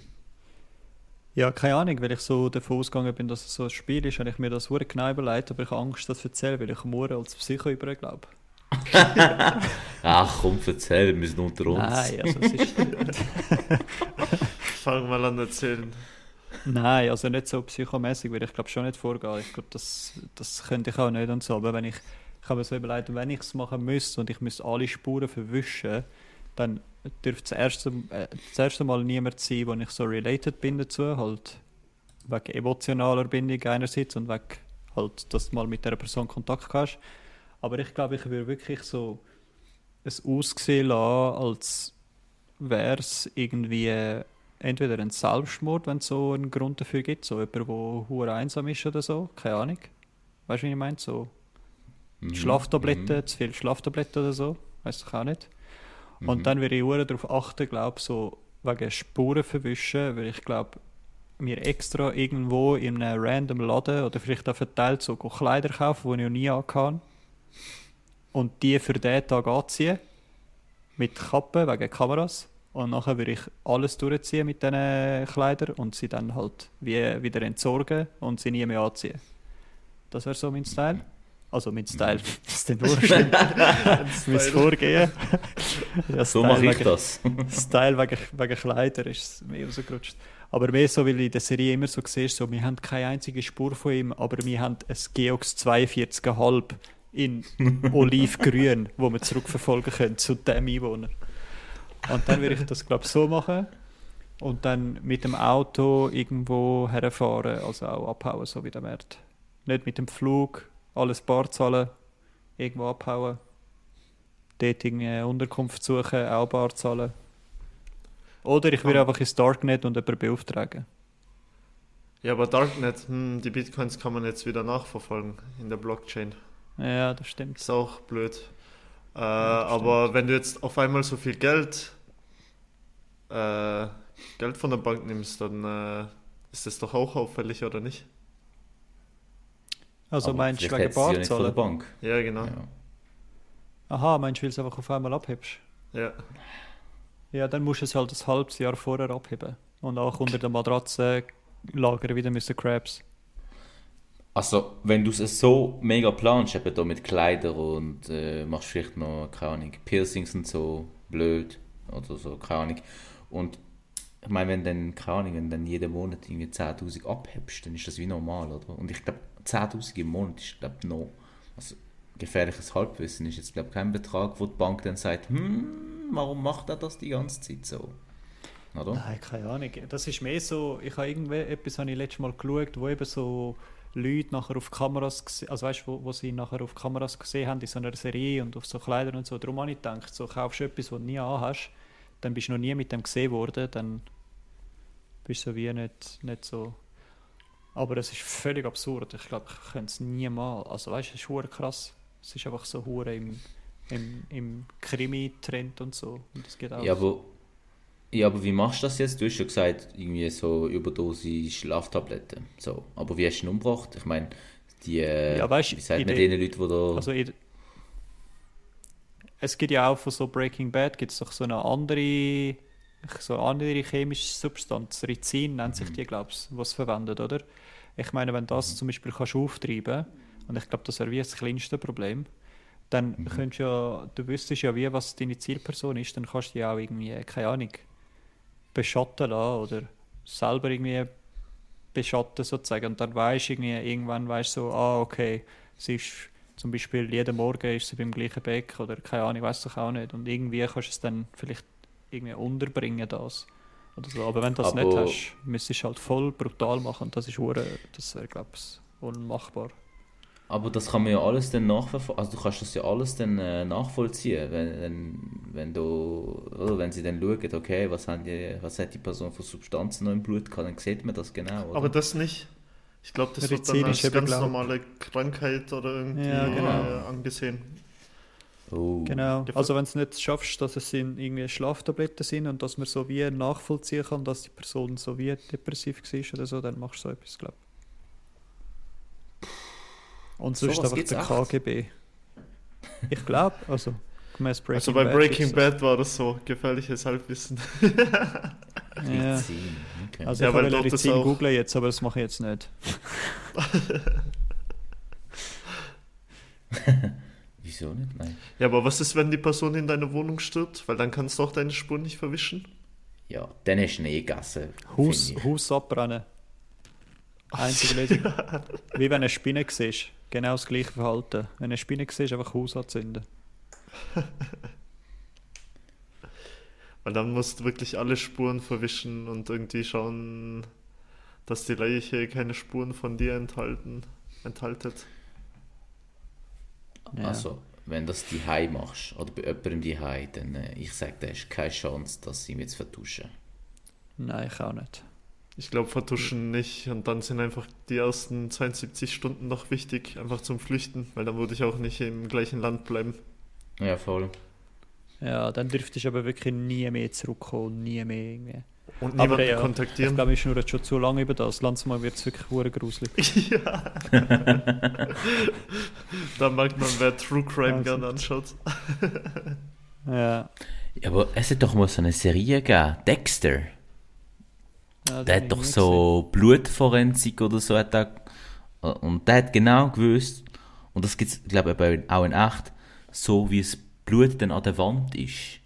Ja, keine Ahnung, weil ich so davon ausgegangen bin, dass es so ein Spiel ist, habe ich mir das genau überlegt, aber ich habe Angst, das zu erzählen, weil ich morgen als Psycho über glaube. Ach komm, erzähl, wir müssen unter uns. Nein, also es ist... Fang mal an erzählen. Nein, also nicht so psychomäßig, weil ich glaube schon nicht vorgehen. Ich glaube, das, das könnte ich auch nicht und so. Aber wenn ich, ich habe mir so überlegt, wenn ich es machen müsste und ich müsste alle Spuren verwischen, dann dürfte das erste, äh, das erste Mal niemand sein, wo ich so related bin dazu, halt wegen emotionaler Bindung einerseits und wegen halt, dass du mal mit der Person Kontakt hast. Aber ich glaube, ich würde wirklich so es aussehen lassen, als wäre es irgendwie äh, entweder ein Selbstmord, wenn es so einen Grund dafür gibt, so jemand, der hure einsam ist oder so, keine Ahnung. Weißt du, wie ich meine? So Mhm, Schlaftabletten, mhm. zu viel Schlaftabletten oder so, weiß ich auch nicht. Mhm. Und dann würde ich hure darauf achten, glaube so wegen Spuren verwischen, weil ich glaube mir extra irgendwo in einem random Laden oder vielleicht auch verteilt so Kleider kaufen, die ich noch nie angehabe und die für diesen Tag anziehen mit Kappe wegen Kameras und nachher würde ich alles durchziehen mit diesen Kleidern und sie dann halt wie, wieder entsorgen und sie nie mehr anziehen. Das wäre so mein Style. Also mein Style, das ist den Wurscht. mein Vorgehen. ja, So mache ich wegen- das. Style wegen, wegen Kleider ist mehr rausgerutscht. Aber mehr so, weil du in der Serie immer so siehst, so, wir haben keine einzige Spur von ihm, aber wir haben ein Geox 42,5 in Olivgrün, wo wir zurückverfolgen können zu dem Einwohner. Und dann würde ich das, glaube ich, so machen und dann mit dem Auto irgendwo herfahren, also auch abhauen, so wie der Wert. Nicht mit dem Flug, alles bar zahlen, irgendwo abhauen. Dort eine Unterkunft suchen, auch bar zahlen. Oder ich würde einfach ins Darknet und jemanden beauftragen. Ja, aber Darknet, hm, die Bitcoins kann man jetzt wieder nachverfolgen in der Blockchain. Ja, das stimmt. Ist auch blöd. Äh, das aber wenn du jetzt auf einmal so viel Geld, äh, Geld von der Bank nimmst, dann äh, ist das doch auch auffällig, oder nicht? Also Aber meinst du wegen du ja nicht von der Barzahlen? Bank. Ja, genau. Ja. Aha, meinst du, weil du es einfach auf einmal abhebst? Ja. Ja, dann musst du es halt ein halbes Jahr vorher abheben. Und auch unter der Matratze lagern wieder müssen Crabs. Also, wenn du es so mega planst, eben da mit Kleidern und äh, machst vielleicht noch, keine Ahnung, Piercings und so, blöd oder so, keine Ahnung. Und ich meine, wenn dann, keine Ahnung, wenn dann jeden Monat irgendwie 10.000 abhebst, dann ist das wie normal, oder? Und ich glaube, 10.000 im Monat ist, glaube ich, noch, also gefährliches Halbwissen ist jetzt, glaube ich, kein Betrag, wo die Bank dann sagt, hm, warum macht er das die ganze Zeit so? Oder? Nein, keine Ahnung. Das ist mehr so, ich habe irgendwie etwas habe ich letztes Mal geschaut, wo eben so Leute nachher auf Kameras, gese- also weißt wo, wo sie nachher auf Kameras gesehen haben in so einer Serie und auf so Kleidern und so. Darum habe ich gedacht, so kaufst du etwas, was du nie anhast, dann bist du noch nie mit dem gesehen worden, dann bist du so wie nicht, nicht so... Aber es ist völlig absurd. Ich glaube, ich könnte es niemals. Also weißt du, es ist hure krass. Es ist einfach so hure im, im, im Krimi-Trend und so. Und das geht auch. Ja, aber, ja, aber wie machst du das jetzt? Du hast ja gesagt, irgendwie so Überdosis Schlaftabletten. So. Aber wie hast du ihn umgebracht? Ich meine, die, äh, Ja, weißt, wie sagt man den Leuten, die da... Also in, es gibt ja auch von so Breaking Bad gibt es doch so eine andere, so eine andere chemische Substanz, Rizin nennt sich die, glaube ich, was verwendet, oder? Ich meine, wenn das zum Beispiel kannst du auftreiben, und ich glaube, das wäre wie das kleinste Problem, dann könntest du ja, du wüsstest ja wie, was deine Zielperson ist, dann kannst du die auch irgendwie, keine Ahnung, beschatten lassen oder selber irgendwie beschatten sozusagen. Und dann weißt du irgendwann weißt du so, ah okay, sie ist zum Beispiel jeden Morgen ist sie beim gleichen Beck oder keine Ahnung, weiß ich auch nicht. Und irgendwie kannst du es dann vielleicht irgendwie unterbringen das. Oder so, aber wenn du das Aber- nicht hast, müsstest du halt voll brutal machen. Und das ist hure, das wäre glaube ich unmachbar. Aber das kann man ja alles dann nachverfolgen. Also du kannst das ja alles dann äh, nachvollziehen, wenn, wenn, wenn du, oder wenn sie dann schauen, okay, was, haben die, was hat die Person für Substanzen noch im Blut gehabt, dann sieht man das genau, oder? Aber das nicht. Ich glaube, das wird dann als ganz Beglaubung. normale Krankheit oder irgendwie Ja, genau. äh, angesehen. oh. Genau. Also wenn du es nicht schaffst, dass es in irgendwie Schlaftabletten sind und dass man so wie nachvollziehen kann, dass die Person so wie depressiv war oder so, dann machst du so etwas, glaube ich. Und So sonst was einfach der echt? KGB. Ich glaube, also gemäß Breaking also bei Bad Breaking Bad war das so gefährliches Halbwissen. Ja. Okay. Also Ja, ich weil ist Medizin auch- googlen jetzt, aber das mache ich jetzt nicht. Wieso nicht? Nein. Ja, aber was ist, wenn die Person in deiner Wohnung stirbt? Weil dann kannst du auch deine Spuren nicht verwischen. Ja, dann. Haus, finde ich. Haus abbrennen. Einzige Lösung. Wie wenn eine Spinne siehst. Genau das gleiche Verhalten. Wenn eine Spinne siehst, einfach Haus anzünden. Weil dann musst du wirklich alle Spuren verwischen und irgendwie schauen, dass die Leiche keine Spuren von dir enthalten, enthaltet. Ja. Also, wenn das die Hai machst, oder bei jemandem die Hai, dann äh, ich sage, da hast keine Chance, dass sie ihn jetzt vertuschen. Nein, ich auch nicht. Ich glaube, vertuschen nicht. Und dann sind einfach die ersten 72 Stunden noch wichtig, einfach zum Flüchten, weil dann würde ich auch nicht im gleichen Land bleiben. Ja, voll. Ja, dann dürftest du aber wirklich nie mehr zurückkommen. Nie mehr irgendwie. Und Aber niemanden ja, Ich kontaktieren. glaube, ich schnurre schon zu lange über das. Langsam wird es wirklich hure gruselig. ja. da merkt man, wer True Crime Also. gerne anschaut. Ja. Ja, aber es hat doch mal so eine Serie gegeben, Dexter. Ja Der hat doch so Blutforensik oder so. Hat er, und der hat genau gewusst, und das gibt es, glaube ich, auch in echt, so wie das Blut dann an der Wand ist,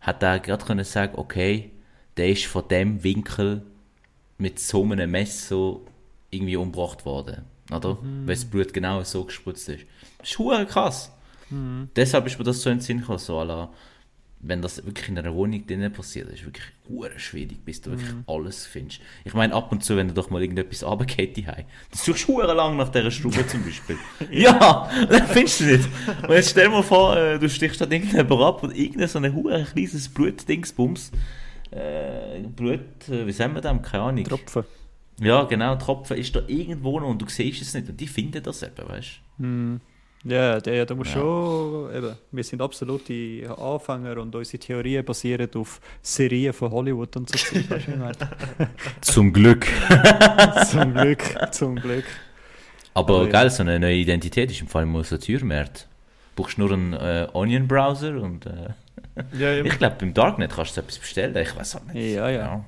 hat er gerade können sagen, okay, der ist von dem Winkel mit so einem Messer irgendwie umgebracht worden. Oder? Weil das Blut genau so gespritzt ist. Das ist krass. Deshalb ist mir das so in den Sinn gekommen, so à la, wenn das wirklich in einer Wohnung drinnen passiert, ist wirklich hure schwierig, bis du wirklich alles findest. Ich meine, ab und zu, wenn du doch mal irgendetwas runtergeht, dann suchst du lang nach dieser Stube zum Beispiel. ja, dann findest du nicht. Und jetzt stell dir mal vor, äh, du stichst da irgendjemand ab und irgendein so ein hure kleines Blutdingsbums, äh, Blut, äh, wie sagen wir das? Keine Ahnung. Tropfen. Ja, genau, Tropfen ist da irgendwo noch und du siehst es nicht und die finden das eben, weißt du? Ja, der, der muss Ja. schon. Eben, wir sind absolute Anfänger und unsere Theorien basieren auf Serien von Hollywood und so. Zum Glück. zum Glück, zum Glück. Aber Aber ja. geil, so eine neue Identität ist im Fall mal so wert. Du brauchst nur einen äh, Onion-Browser und äh, Ja, ich glaube, beim Darknet kannst du etwas bestellen. Ich weiß auch nicht. Ja, ja.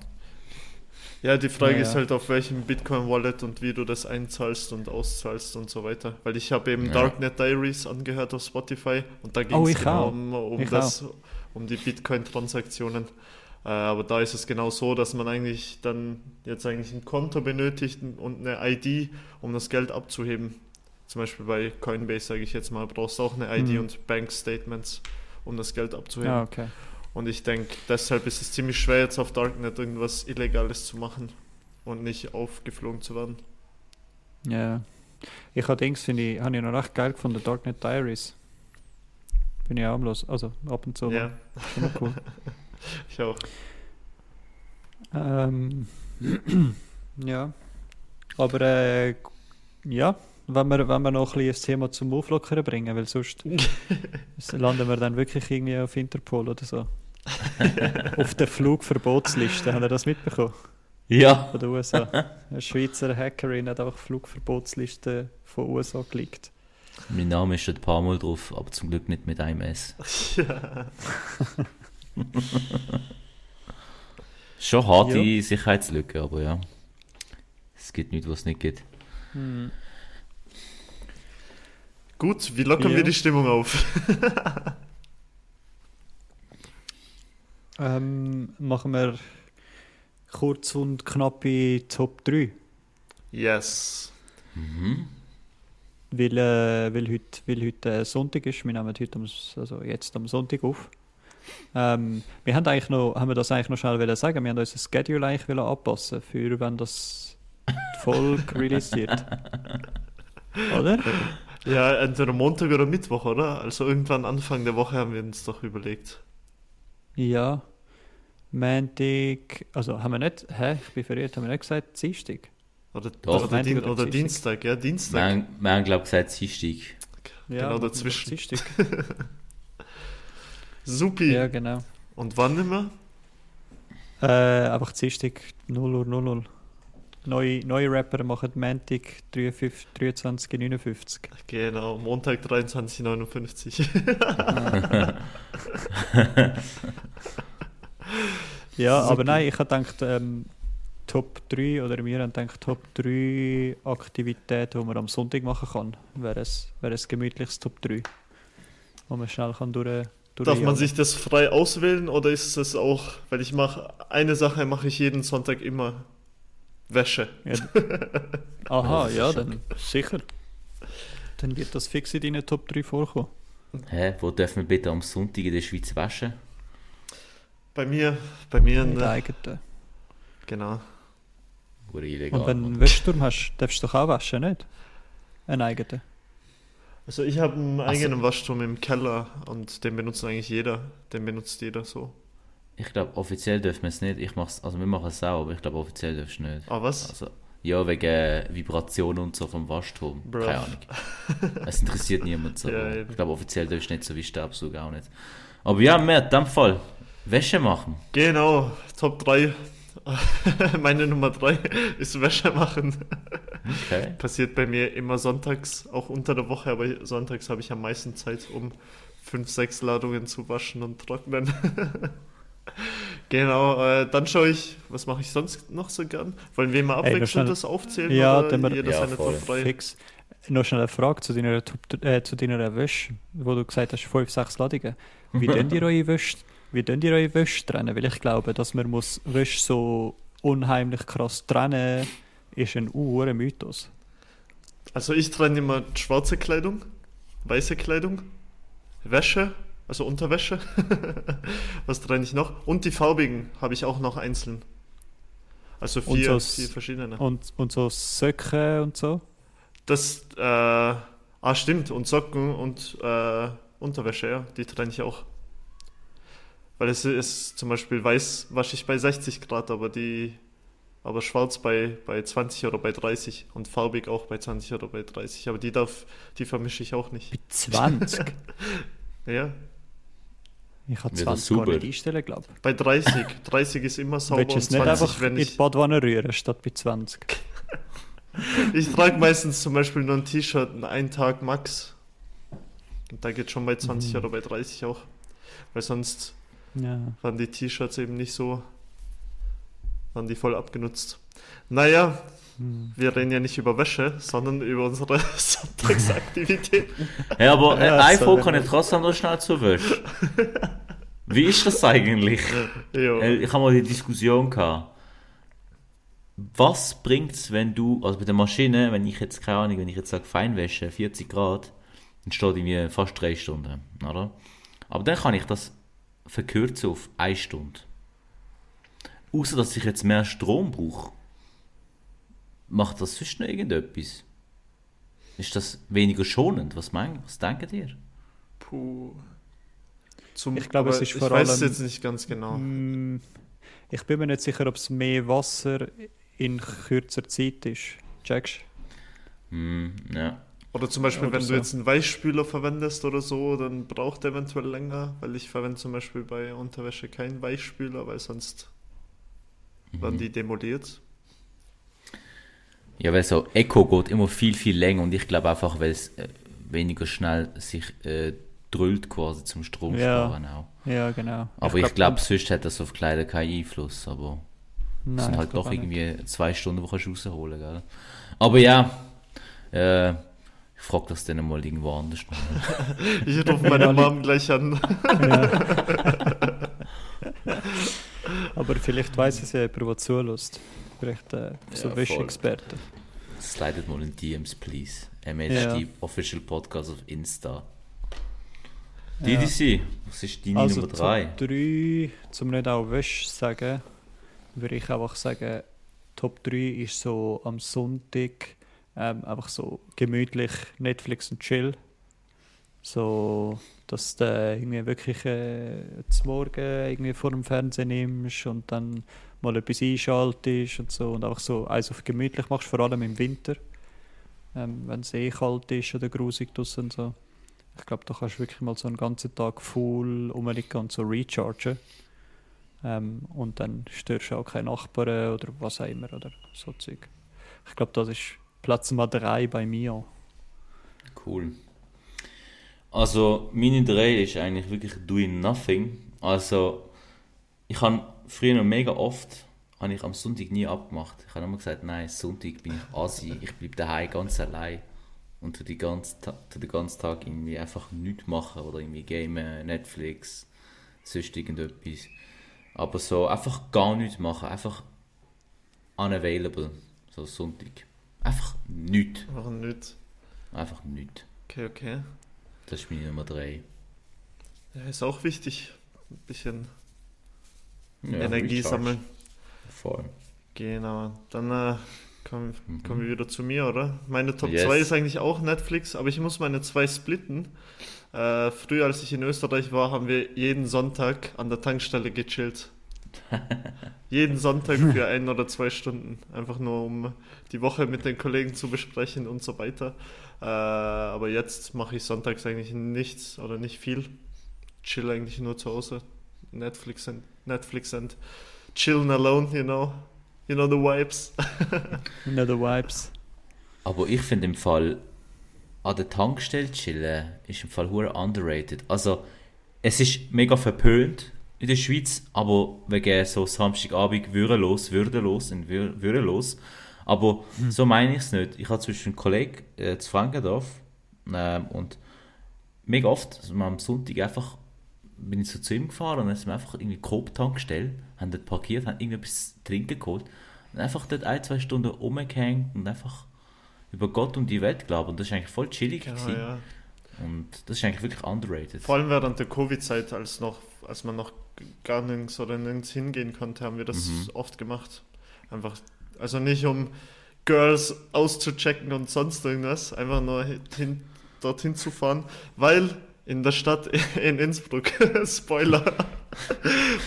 Ja, die Frage Ja, ist halt, auf welchem Bitcoin-Wallet und wie du das einzahlst und auszahlst und so weiter. Weil ich habe eben Ja. Darknet Diaries angehört auf Spotify und da ging Oh, es ich genau auch. um, um, das, um die Bitcoin-Transaktionen. Äh, aber da ist es genau so, dass man eigentlich dann jetzt eigentlich ein Konto benötigt und eine ID, um das Geld abzuheben. Zum Beispiel bei Coinbase, sage ich jetzt mal, brauchst du auch eine ID Mhm. und Bank-Statements, um das Geld abzuheben. Ja, okay. Und ich denke, deshalb ist es ziemlich schwer, jetzt auf Darknet irgendwas Illegales zu machen und nicht aufgeflogen zu werden. Ja. Ich habe Dings, finde ich, habe ich noch recht geil gefunden, Darknet Diaries. Bin ich auch am los. Also ab und zu. Ja, Immer cool. ich auch. Ähm, ja. Aber äh, ja, wenn wir, wenn wir noch ein bisschen das Thema zum Auflockern bringen, weil sonst landen wir dann wirklich irgendwie auf Interpol oder so. auf der Flugverbotsliste, habt ihr das mitbekommen? Ja. Von den USA. Eine Schweizer Hackerin hat einfach Flugverbotsliste von USA geleakt. Mein Name ist schon ein paar Mal drauf, aber zum Glück nicht mit einem S. Schon harte Ja. Sicherheitslücke, aber ja. Es gibt nichts, was es nicht gibt. Gut, wie lockern Ja. wir die Stimmung auf? Ähm, machen wir kurz und knappe Top 3. Yes. Weil, äh, weil heute, weil heute Sonntag ist, wir nehmen heute am, also jetzt am Sonntag auf. Ähm, wir haben, eigentlich noch, haben wir das eigentlich noch schnell wollen sagen, wir haben unser Schedule eigentlich wollen anpassen, für wenn das released wird. Oder? Ja, entweder Montag oder Mittwoch, oder? Also irgendwann Anfang der Woche haben wir uns doch überlegt. Ja. Montag, also haben wir nicht, hä, ich bin verwirrt, haben wir nicht gesagt Dienstag? Oder, Doch. oder, Montag Dien oder oder Dienstag? Dienstag, ja, Dienstag. Wir haben, wir haben glaube ich, gesagt, Dienstag. Genau machen wir dazwischen. Dienstag. Supi. ja, genau. Und wann immer? Äh, einfach Dienstag 0 Uhr 0 Uhr. Neue, neue Rapper machen Montag 53, 23, 59. Genau, Montag 23.59 Ja, aber nein, ich habe gedacht, ähm, Top 3 oder wir haben gedacht, Top 3 Aktivitäten, die man am Sonntag machen kann, wäre es, wäre es gemütliches Top 3. Wo man schnell kann durch Darf man sich das frei auswählen oder ist es auch, weil ich mache, eine Sache mache ich jeden Sonntag immer. Wäsche. Ja. Aha, Ja, dann sicher. Dann wird das fix in deinen Top 3 vorkommen. Hä? Wo dürfen wir bitte am Sonntag in der Schweiz waschen? Bei mir, bei mir, In der ne, eigenen. genau. Illegal. Und wenn du einen Wäschturm hast, darfst du doch auch waschen, nicht? Einen eigenen. Also ich habe einen so. eigenen Waschturm im Keller und den benutzt eigentlich jeder. Den benutzt jeder so. Ich glaube, offiziell dürfen wir es nicht. Ich mach's, also wir machen es auch, aber ich glaube, offiziell darfst du nicht. Ah, was? Also, ja, wegen äh, Vibration und so vom Waschturm. Bro. Keine Ahnung. Es interessiert niemand so. Ja, ich glaube, offiziell darfst du nicht so wie Staubsauger auch nicht. Aber ja, mehr, in dem Fall. Wäsche machen. Genau, Top 3. Meine Nummer 3 ist Wäsche machen. Okay. Passiert bei mir immer sonntags, auch unter der Woche, aber sonntags habe ich am meisten Zeit, um 5, 6 Ladungen zu waschen und trocknen. genau, äh, dann schaue ich, was mache ich sonst noch so gern? Wollen wir mal abwechselnd das aufzählen? Ja, oder dann wir- jeder Ja, seine voll. Top 3? Fix. Noch schnell eine Frage zu deiner, äh, zu deiner Wäsche, wo du gesagt hast, 5, 6 Ladungen. Wie tun ihr eure Wäsche, wie tun ihr eure Wäsche trennen? Weil ich glaube, dass man muss Wäsche so unheimlich krass trennen ist ein uren Mythos. Also ich trenne immer schwarze Kleidung, weiße Kleidung, Wäsche, also Unterwäsche. Was trenne ich noch? Und die farbigen habe ich auch noch einzeln. Also vier, so vier verschiedene. Und, und so Söcke und so? Das, äh, ah stimmt, und Socken und äh, Unterwäsche, ja, die trenne ich auch. Weil es ist zum Beispiel weiß wasche ich bei 60 Grad, aber die, aber schwarz bei, bei 20 oder bei 30 und farbig auch bei 20 oder bei 30. Aber die darf, die vermische ich auch nicht. Bei 20? Ja, Ich habe Ja, das 20 ist gar nicht einstellen, glaube ich. bei 30. 30 ist immer sauber Willst du es nicht 20, einfach wenn in die ich, Badwanne rühren, statt bei 20? ich trage meistens zum Beispiel nur ein T-Shirt, einen Tag max. Und da geht schon bei 20 Mhm. oder bei 30 auch. Weil sonst Ja. waren die T-Shirts eben nicht so, waren die voll abgenutzt. Naja. Wir reden ja nicht über Wäsche, sondern über unsere Sonntagsaktivitäten. Ja, aber äh, Ja, so Frage wenn kann wir- trotzdem noch schnell zur Wäsche. Wie ist das eigentlich? ja. Äh, Ich habe mal die Diskussion gehabt. Was bringt es, wenn du, also bei der Maschine, wenn ich jetzt, keine Ahnung, wenn ich jetzt sage Feinwäsche, 40 Grad, dann steht irgendwie fast 3 Stunden, oder? Aber dann kann ich das verkürzen auf 1 Stunde. Außer dass ich jetzt mehr Strom brauche. Macht das sonst noch irgendetwas? Ist das weniger schonend? Was meint, was denkt ihr? Puh. Zum, Ich glaube, es ist ich vor weiß es allem- jetzt nicht ganz genau. Mm, Ich bin mir nicht sicher, ob es mehr Wasser in kürzer Zeit ist. Checkst Hm, ja. Oder zum Beispiel, Oder wenn so. du jetzt einen Weichspüler verwendest oder so, dann braucht er eventuell länger, weil ich verwende zum Beispiel bei Unterwäsche keinen Weichspüler, weil sonst werden die demoliert. Ja, weil so Echo geht immer viel, viel länger und ich glaube einfach, weil es äh, weniger schnell sich äh, drüllt quasi zum Strom Ja. sparen auch. Ja, genau. Aber ich glaube, sonst hat das auf Kleider keinen Einfluss, aber es sind halt glaub doch auch nicht. irgendwie zwei Stunden, die kannst du rausholen, gell? Aber ja, äh, ich frage das dann mal irgendwo anders. Ich rufe meine Mom gleich an. Aber vielleicht weiß es ja jemand, der zulässt. Vielleicht äh, so Ja, Wäscheexperte. Slidet mal in DMs, please. Ja. MHD Official Podcast auf Insta. Ja. DDC, was ist deine Also Nummer 3? Top 3, zum nicht auch Wäsche zu sagen, würde ich einfach sagen, Top 3 ist so am Sonntag ähm, einfach so gemütlich Netflix und Chill. So, dass du irgendwie wirklich äh, zum Morgen irgendwie vor dem Fernsehen nimmst und dann mal etwas einschaltest und so und einfach so eins auf gemütlich machst, vor allem im Winter, ähm, wenn es eh kalt ist oder grusig draussen und so. Ich glaube, da kannst du wirklich mal so einen ganzen Tag full rumliegen und so rechargen. Ähm, und dann störst du auch keine Nachbarn oder was auch immer oder so Zeug. Ich glaube, das ist Platz Nummer 3 bei mir. Cool. Also, meine 3 ist eigentlich wirklich doing nothing. Also, ich habe früher noch mega oft habe ich am Sonntag nie abgemacht. Ich habe immer gesagt, nein, Sonntag bin ich Asi, ich bleibe daheim ganz allein und tu, die ganze, tu den ganzen Tag irgendwie einfach nichts machen oder irgendwie gamen, Netflix, sonst irgendetwas. Aber so einfach gar nichts machen, einfach unavailable, so Sonntag. Einfach nichts. Einfach nicht. Einfach nichts. Okay, okay. Das ist meine Nummer 3. Ja, ist auch wichtig. Ein bisschen Ja, Energie sammeln. Voll. Genau. Dann äh, kommen, Mhm. kommen wir wieder zu mir, oder? Meine Top Yes. 2 ist eigentlich auch Netflix, aber ich muss meine zwei splitten. Äh, früher, als ich in Österreich war, haben wir jeden Sonntag an der Tankstelle gechillt. jeden Sonntag für ein oder zwei Stunden. Einfach nur, um die Woche mit den Kollegen zu besprechen und so weiter. Äh, aber jetzt mache ich sonntags eigentlich nichts oder nicht viel. Chill eigentlich nur zu Hause. Netflix and, Netflix and chillen alone, you know. You know the vibes. Nicht the Vibes. Aber ich finde im Fall an der Tankstelle chillen ist im Fall hure underrated. Also es ist mega verpönt in der Schweiz, aber wegen so Samstagabend würdelos, würdelos und wür- würdelos. Aber so meine ich es nicht. Ich habe zwischen einem Kollegen äh, zu Frankendorf ähm, und mega oft, also am Sonntag einfach bin ich so zu ihm gefahren und dann sind wir einfach irgendwie Coop-Tankstelle, haben dort parkiert, haben irgendetwas zu trinken geholt und einfach dort ein, zwei Stunden rumgehängt und einfach über Gott und die Welt glauben. Und das ist eigentlich voll chillig Genau, gewesen. ja. Und das ist eigentlich wirklich underrated. Vor allem während der Covid-Zeit, als, noch, als man noch gar nirgends oder nirgends hingehen konnte, haben wir das Mhm. oft gemacht. Einfach, also nicht um Girls auszuchecken und sonst irgendwas, einfach nur hin, dorthin zu fahren, weil in der Stadt in Innsbruck, Spoiler,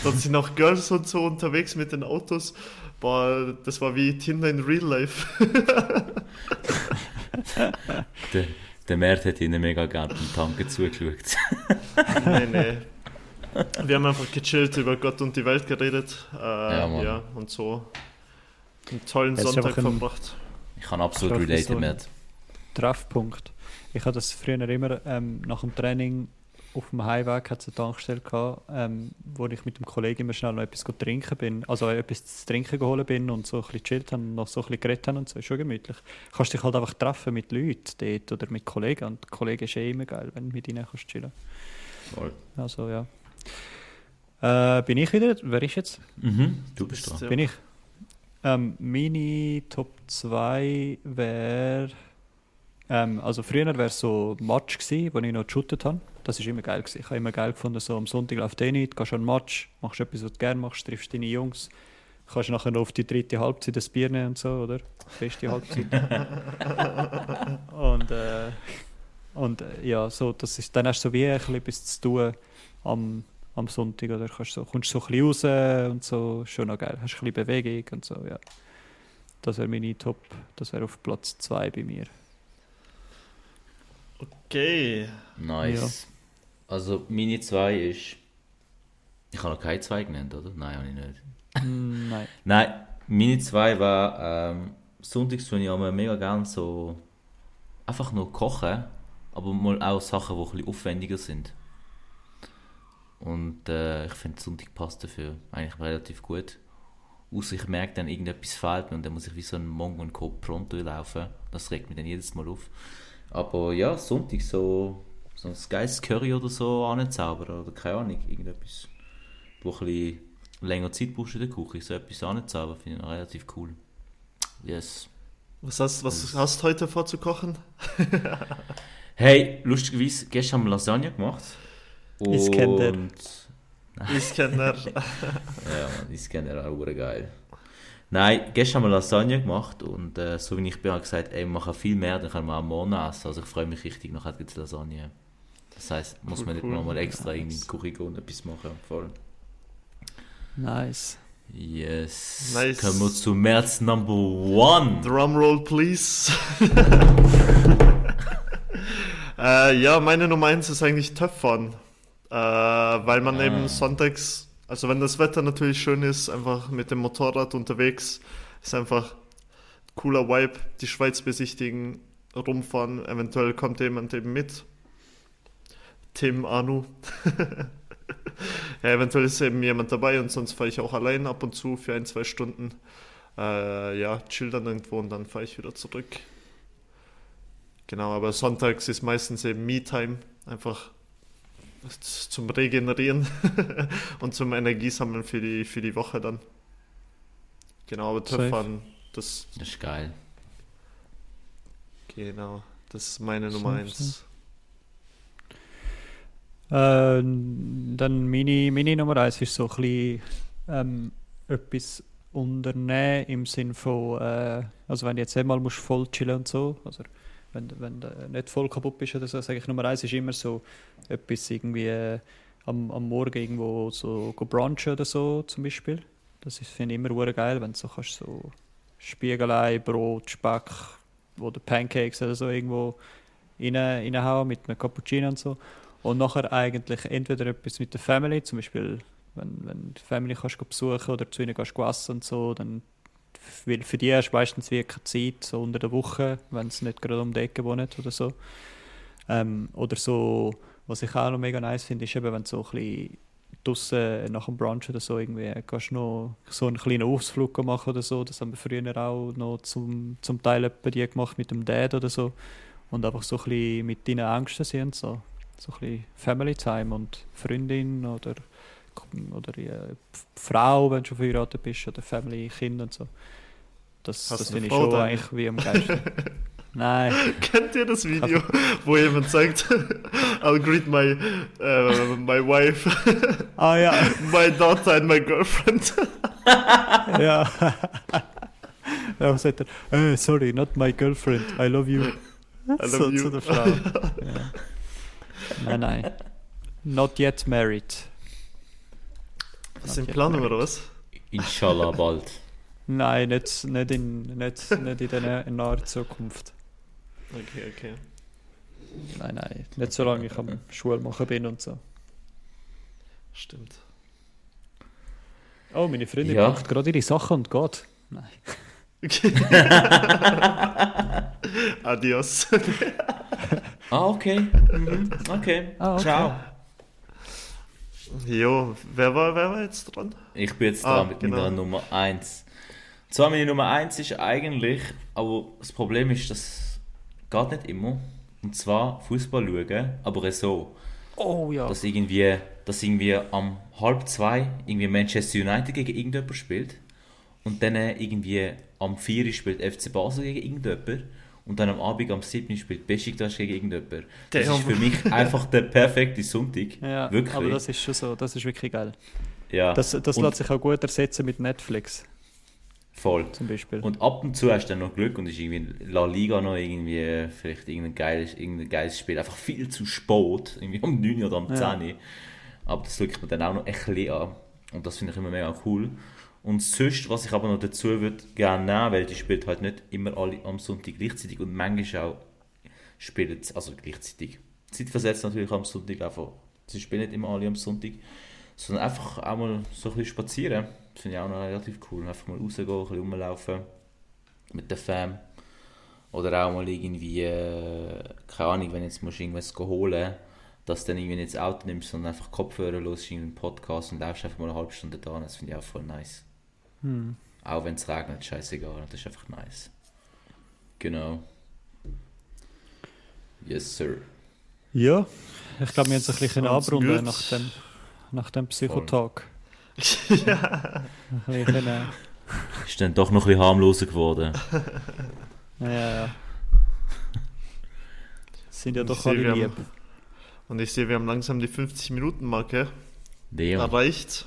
dort sind auch Girls und so unterwegs mit den Autos. Boah, das war wie Tinder in Real Life. Der, der Mert hat ihnen mega gerne beim Tanken zugeschaut. nee, nee. Wir haben einfach gechillt, über Gott und die Welt geredet. Äh, Ja, Mann. ja, und so einen tollen ist Sonntag ein- verbracht. Ich kann absolut so. mit. Treffpunkt. Ich hatte das früher immer ähm, nach dem Training auf dem Heimweg hat's eine Tankstelle gehabt, ähm, wo ich mit dem Kollegen immer schnell noch etwas trinken bin, also etwas zu trinken geholt bin und so ein bisschen chillt haben und noch so ein bisschen geredet haben und so, ist schon gemütlich. Du kannst dich halt einfach treffen mit Leuten dort oder mit Kollegen und Kollegen ist eh immer geil, wenn du mit ihnen kannst chillen. Voll. Also ja. Äh, bin ich wieder? Wer ist jetzt? Mhm, du bist dran. Bin ich. Ähm, meine Top 2 wäre. Ähm, also früher wäre es so Match gewesen, wo ich noch geshootet habe. Das ist immer geil gewesen. Ich habe immer geil gefunden, so am Sonntag läuft eh nicht, gehst an den Match, machst etwas, was du gerne machst, triffst deine Jungs, kannst nachher noch auf die dritte Halbzeit das Bier nehmen und so, oder? Feste Halbzeit. und äh, und äh, ja, so, das ist, dann hast du so wie ein etwas zu tun am, am Sonntag, oder kannst so, kommst so ein bisschen raus und so, schon noch geil, hast ein bisschen Bewegung und so, ja. Das wäre meine Top, das wäre auf Platz 2 bei mir. Okay. Nice. Also meine zwei ist. Ich habe noch keine zwei genannt, oder? Nein, habe ich nicht. Hm, Nein. Nein, meine zwei war, ähm, sonntags tue ich immer mega gerne so einfach nur kochen, aber mal auch Sachen, die ein bisschen aufwendiger sind. Und äh, ich finde, Sonntag passt dafür eigentlich relativ gut. Außer ich merke dann, irgendetwas fehlt mir und dann muss ich wie so ein Mongo und Coop pronto laufen. Das regt mich dann jedes Mal auf. Aber ja, Sonntag so, so ein geiles Curry oder so anzaubern oder keine Ahnung, irgendetwas, wo ein bisschen länger Zeit brauchst in der Küche, so etwas anzaubern, finde ich relativ cool. Yes. Was hast, was hast du heute vor zu kochen? Hey, lustigerweise, gestern haben wir Lasagne gemacht. Iskender. Und- Ich kenne Ja, man, Iskender auch geil. Nein, gestern haben wir Lasagne gemacht und äh, so wie ich bin, habe ich gesagt, ey, wir machen viel mehr, dann können wir am Morgen essen. Also ich freue mich richtig, nachher gibt es Lasagne. Das heisst, muss Cool, man nicht cool. nochmal extra in Nice. die Küche gehen und etwas machen. Voll. Nice. Yes. Nice. Kommen wir zu März Number One. Drumroll, please. äh, ja, meine Nummer 1 ist eigentlich Töpfern. Äh, weil man Ah. eben sonntags, also wenn das Wetter natürlich schön ist, einfach mit dem Motorrad unterwegs, ist einfach cooler Vibe, die Schweiz besichtigen, rumfahren, eventuell kommt jemand eben mit. Tim, Anu. ja, eventuell ist eben jemand dabei und sonst fahre ich auch allein ab und zu für ein, zwei Stunden. Äh, ja, chill dann irgendwo und dann fahre ich wieder zurück. Genau, aber sonntags ist meistens eben Me-Time, einfach zum Regenerieren und zum Energiesammeln für die, für die Woche dann. Genau, aber. Töpfern, das, Das ist geil. genau, das ist meine Nummer Safe, 1. Äh, dann meine, meine Nummer 1 ist so ein bisschen ähm, etwas unternehmen im Sinn von, äh, also wenn du jetzt einmal musst voll chillen und so, also wenn, wenn du nicht voll kaputt bist oder so, sage ich Nummer 1 ist immer so etwas irgendwie äh, am, am Morgen irgendwo so brunchen oder so zum Beispiel. Das finde ich immer geil, wenn du so kannst so Spiegelei, Brot, Speck oder Pancakes oder so irgendwo rein, reinhauen mit einem Cappuccino und so. Und nachher eigentlich entweder etwas mit der Family, zum Beispiel, wenn, wenn die Family kannst du besuchen oder zu ihnen kannst du essen und so, dann weil für die hast du meistens wirklich Zeit, so unter der Woche, wenn sie nicht gerade um die Ecke wohnen oder so. Ähm, oder so, was ich auch noch mega nice finde, ist eben, wenn du so ein bisschen draussen nach dem Brunch oder so irgendwie kannst du noch so einen kleinen Ausflug machen oder so. Das haben wir früher auch noch zum, zum Teil etwa die gemacht mit dem Dad oder so. Und einfach so ein bisschen mit deinen Ängsten sind so. So ein bisschen Family Time und Freundin oder, oder äh, Frau, wenn du schon verheiratet bist, oder Family, Kind und so. Das, Hast das finde ich schon Daniel? eigentlich wie am geilsten. Nein. Kennt ihr das Video, wo jemand sagt, I'll greet my, äh, my wife, Ah ja. my daughter and my girlfriend? ja. ja, was sagt er? Eh, sorry, not my girlfriend. I love you. I so, love you. Zu der Frau. ja. Nein, nein. Not yet married. Was sind Planung oder was? Inshallah bald. Nein, nicht, nicht, in, nicht, nicht in der nahen Zukunft. Okay, okay. Nein, nein. Nicht solange ich am Schule machen bin und so. Stimmt. Oh, meine Freundin Ja. macht gerade ihre Sachen und geht. Nein. Okay. Adios. Ah, okay. Mhm. Okay. Ah, okay. Ciao. Jo, wer war, wer war jetzt dran? Ich bin jetzt Ah, dran mit genau. meiner Nummer 1. Zwar meine Nummer 1 ist eigentlich, aber das Problem ist, das geht nicht immer. Und zwar Fußball schauen, aber so. Oh ja. Dass irgendwie, dass irgendwie am halb zwei irgendwie Manchester United gegen irgendjemand spielt. Und dann irgendwie am 4 spielt FC Basel gegen irgendjemand. Und dann am Abend am 7 spielt Besiktas gegen irgendjemand. Das ist für mich einfach der perfekte Sonntag. ja, Wirklich. aber das ist schon so. Das ist wirklich geil. ja. Das, das Und- lässt sich auch gut ersetzen mit Netflix Voll. zum Beispiel. Und ab und zu hast du dann noch Glück und ist irgendwie La Liga noch irgendwie äh, vielleicht irgendein geiles, irgendein geiles Spiel. Einfach viel zu spät, irgendwie um 9 oder um 10 Ja. Aber das schaue ich mir dann auch noch ein bisschen an. Und das finde ich immer mega cool. Und sonst, was ich aber noch dazu würde gerne nehmen, weil die spielt halt nicht immer alle am Sonntag gleichzeitig und manchmal auch spielen sie, also gleichzeitig. Zeitversetzt natürlich am Sonntag einfach. Sie spielen nicht immer alle am Sonntag. Sondern einfach auch mal so ein bisschen spazieren. Das finde ich auch noch relativ cool. Einfach mal rausgehen, ein bisschen rumlaufen mit der Fam. Oder auch mal irgendwie, äh, keine Ahnung, wenn jetzt musst du irgendwas holen dass du dann irgendwie nicht das Auto nimmst, sondern einfach Kopfhörer los, einen Podcast und läufst einfach mal eine halbe Stunde da. Das finde ich auch voll nice. Hm. Auch wenn es regnet, scheißegal. Das ist einfach nice. Genau. Yes, sir. Ja, ich glaube, wir haben es ein bisschen abrunden good. nach dem, nach dem Psychotalk. ja. Ein bisschen, äh, Ist dann doch noch ein bisschen harmloser geworden. ja, ja. Sind ja doch alle lieb. haben- Und ich sehe, wir haben langsam die 50-Minuten-Marke Der. erreicht.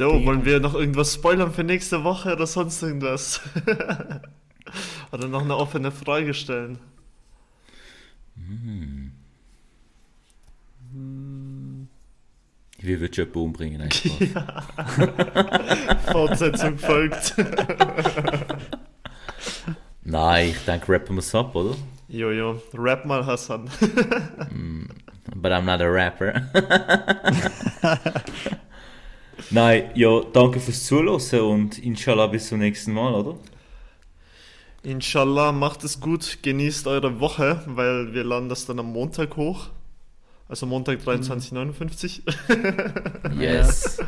So, wollen wir noch irgendwas spoilern für nächste Woche oder sonst irgendwas? oder noch eine offene Frage stellen? Hm. Hm. Wie wird Job Boom bringen eigentlich. Ja. Fortsetzung folgt. Nein, ich denke, rappen wir es ab, oder? Jojo, rap mal Hassan. Hm, but I'm not a rapper. Nein, ja, danke fürs Zuhören und inshallah bis zum nächsten Mal, oder? Inshallah, macht es gut, genießt eure Woche, weil wir laden das dann am Montag hoch. Also Montag 23.59 Yes.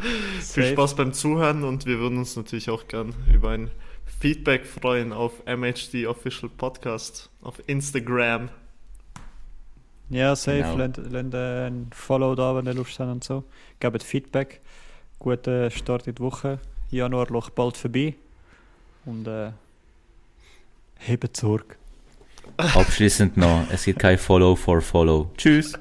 Viel Safe. Spaß beim Zuhören und wir würden uns natürlich auch gern über ein Feedback freuen auf MHD Official Podcast auf Instagram. Ja, safe. Genau. Lasst, lasst äh, ein Follow da, wenn ihr Lust habt und so. Gebt Feedback. Guten Start in die Woche. Januar läuft bald vorbei. Und äh, hebt Sorge. Abschließend noch, es gibt kein Follow for Follow. Tschüss.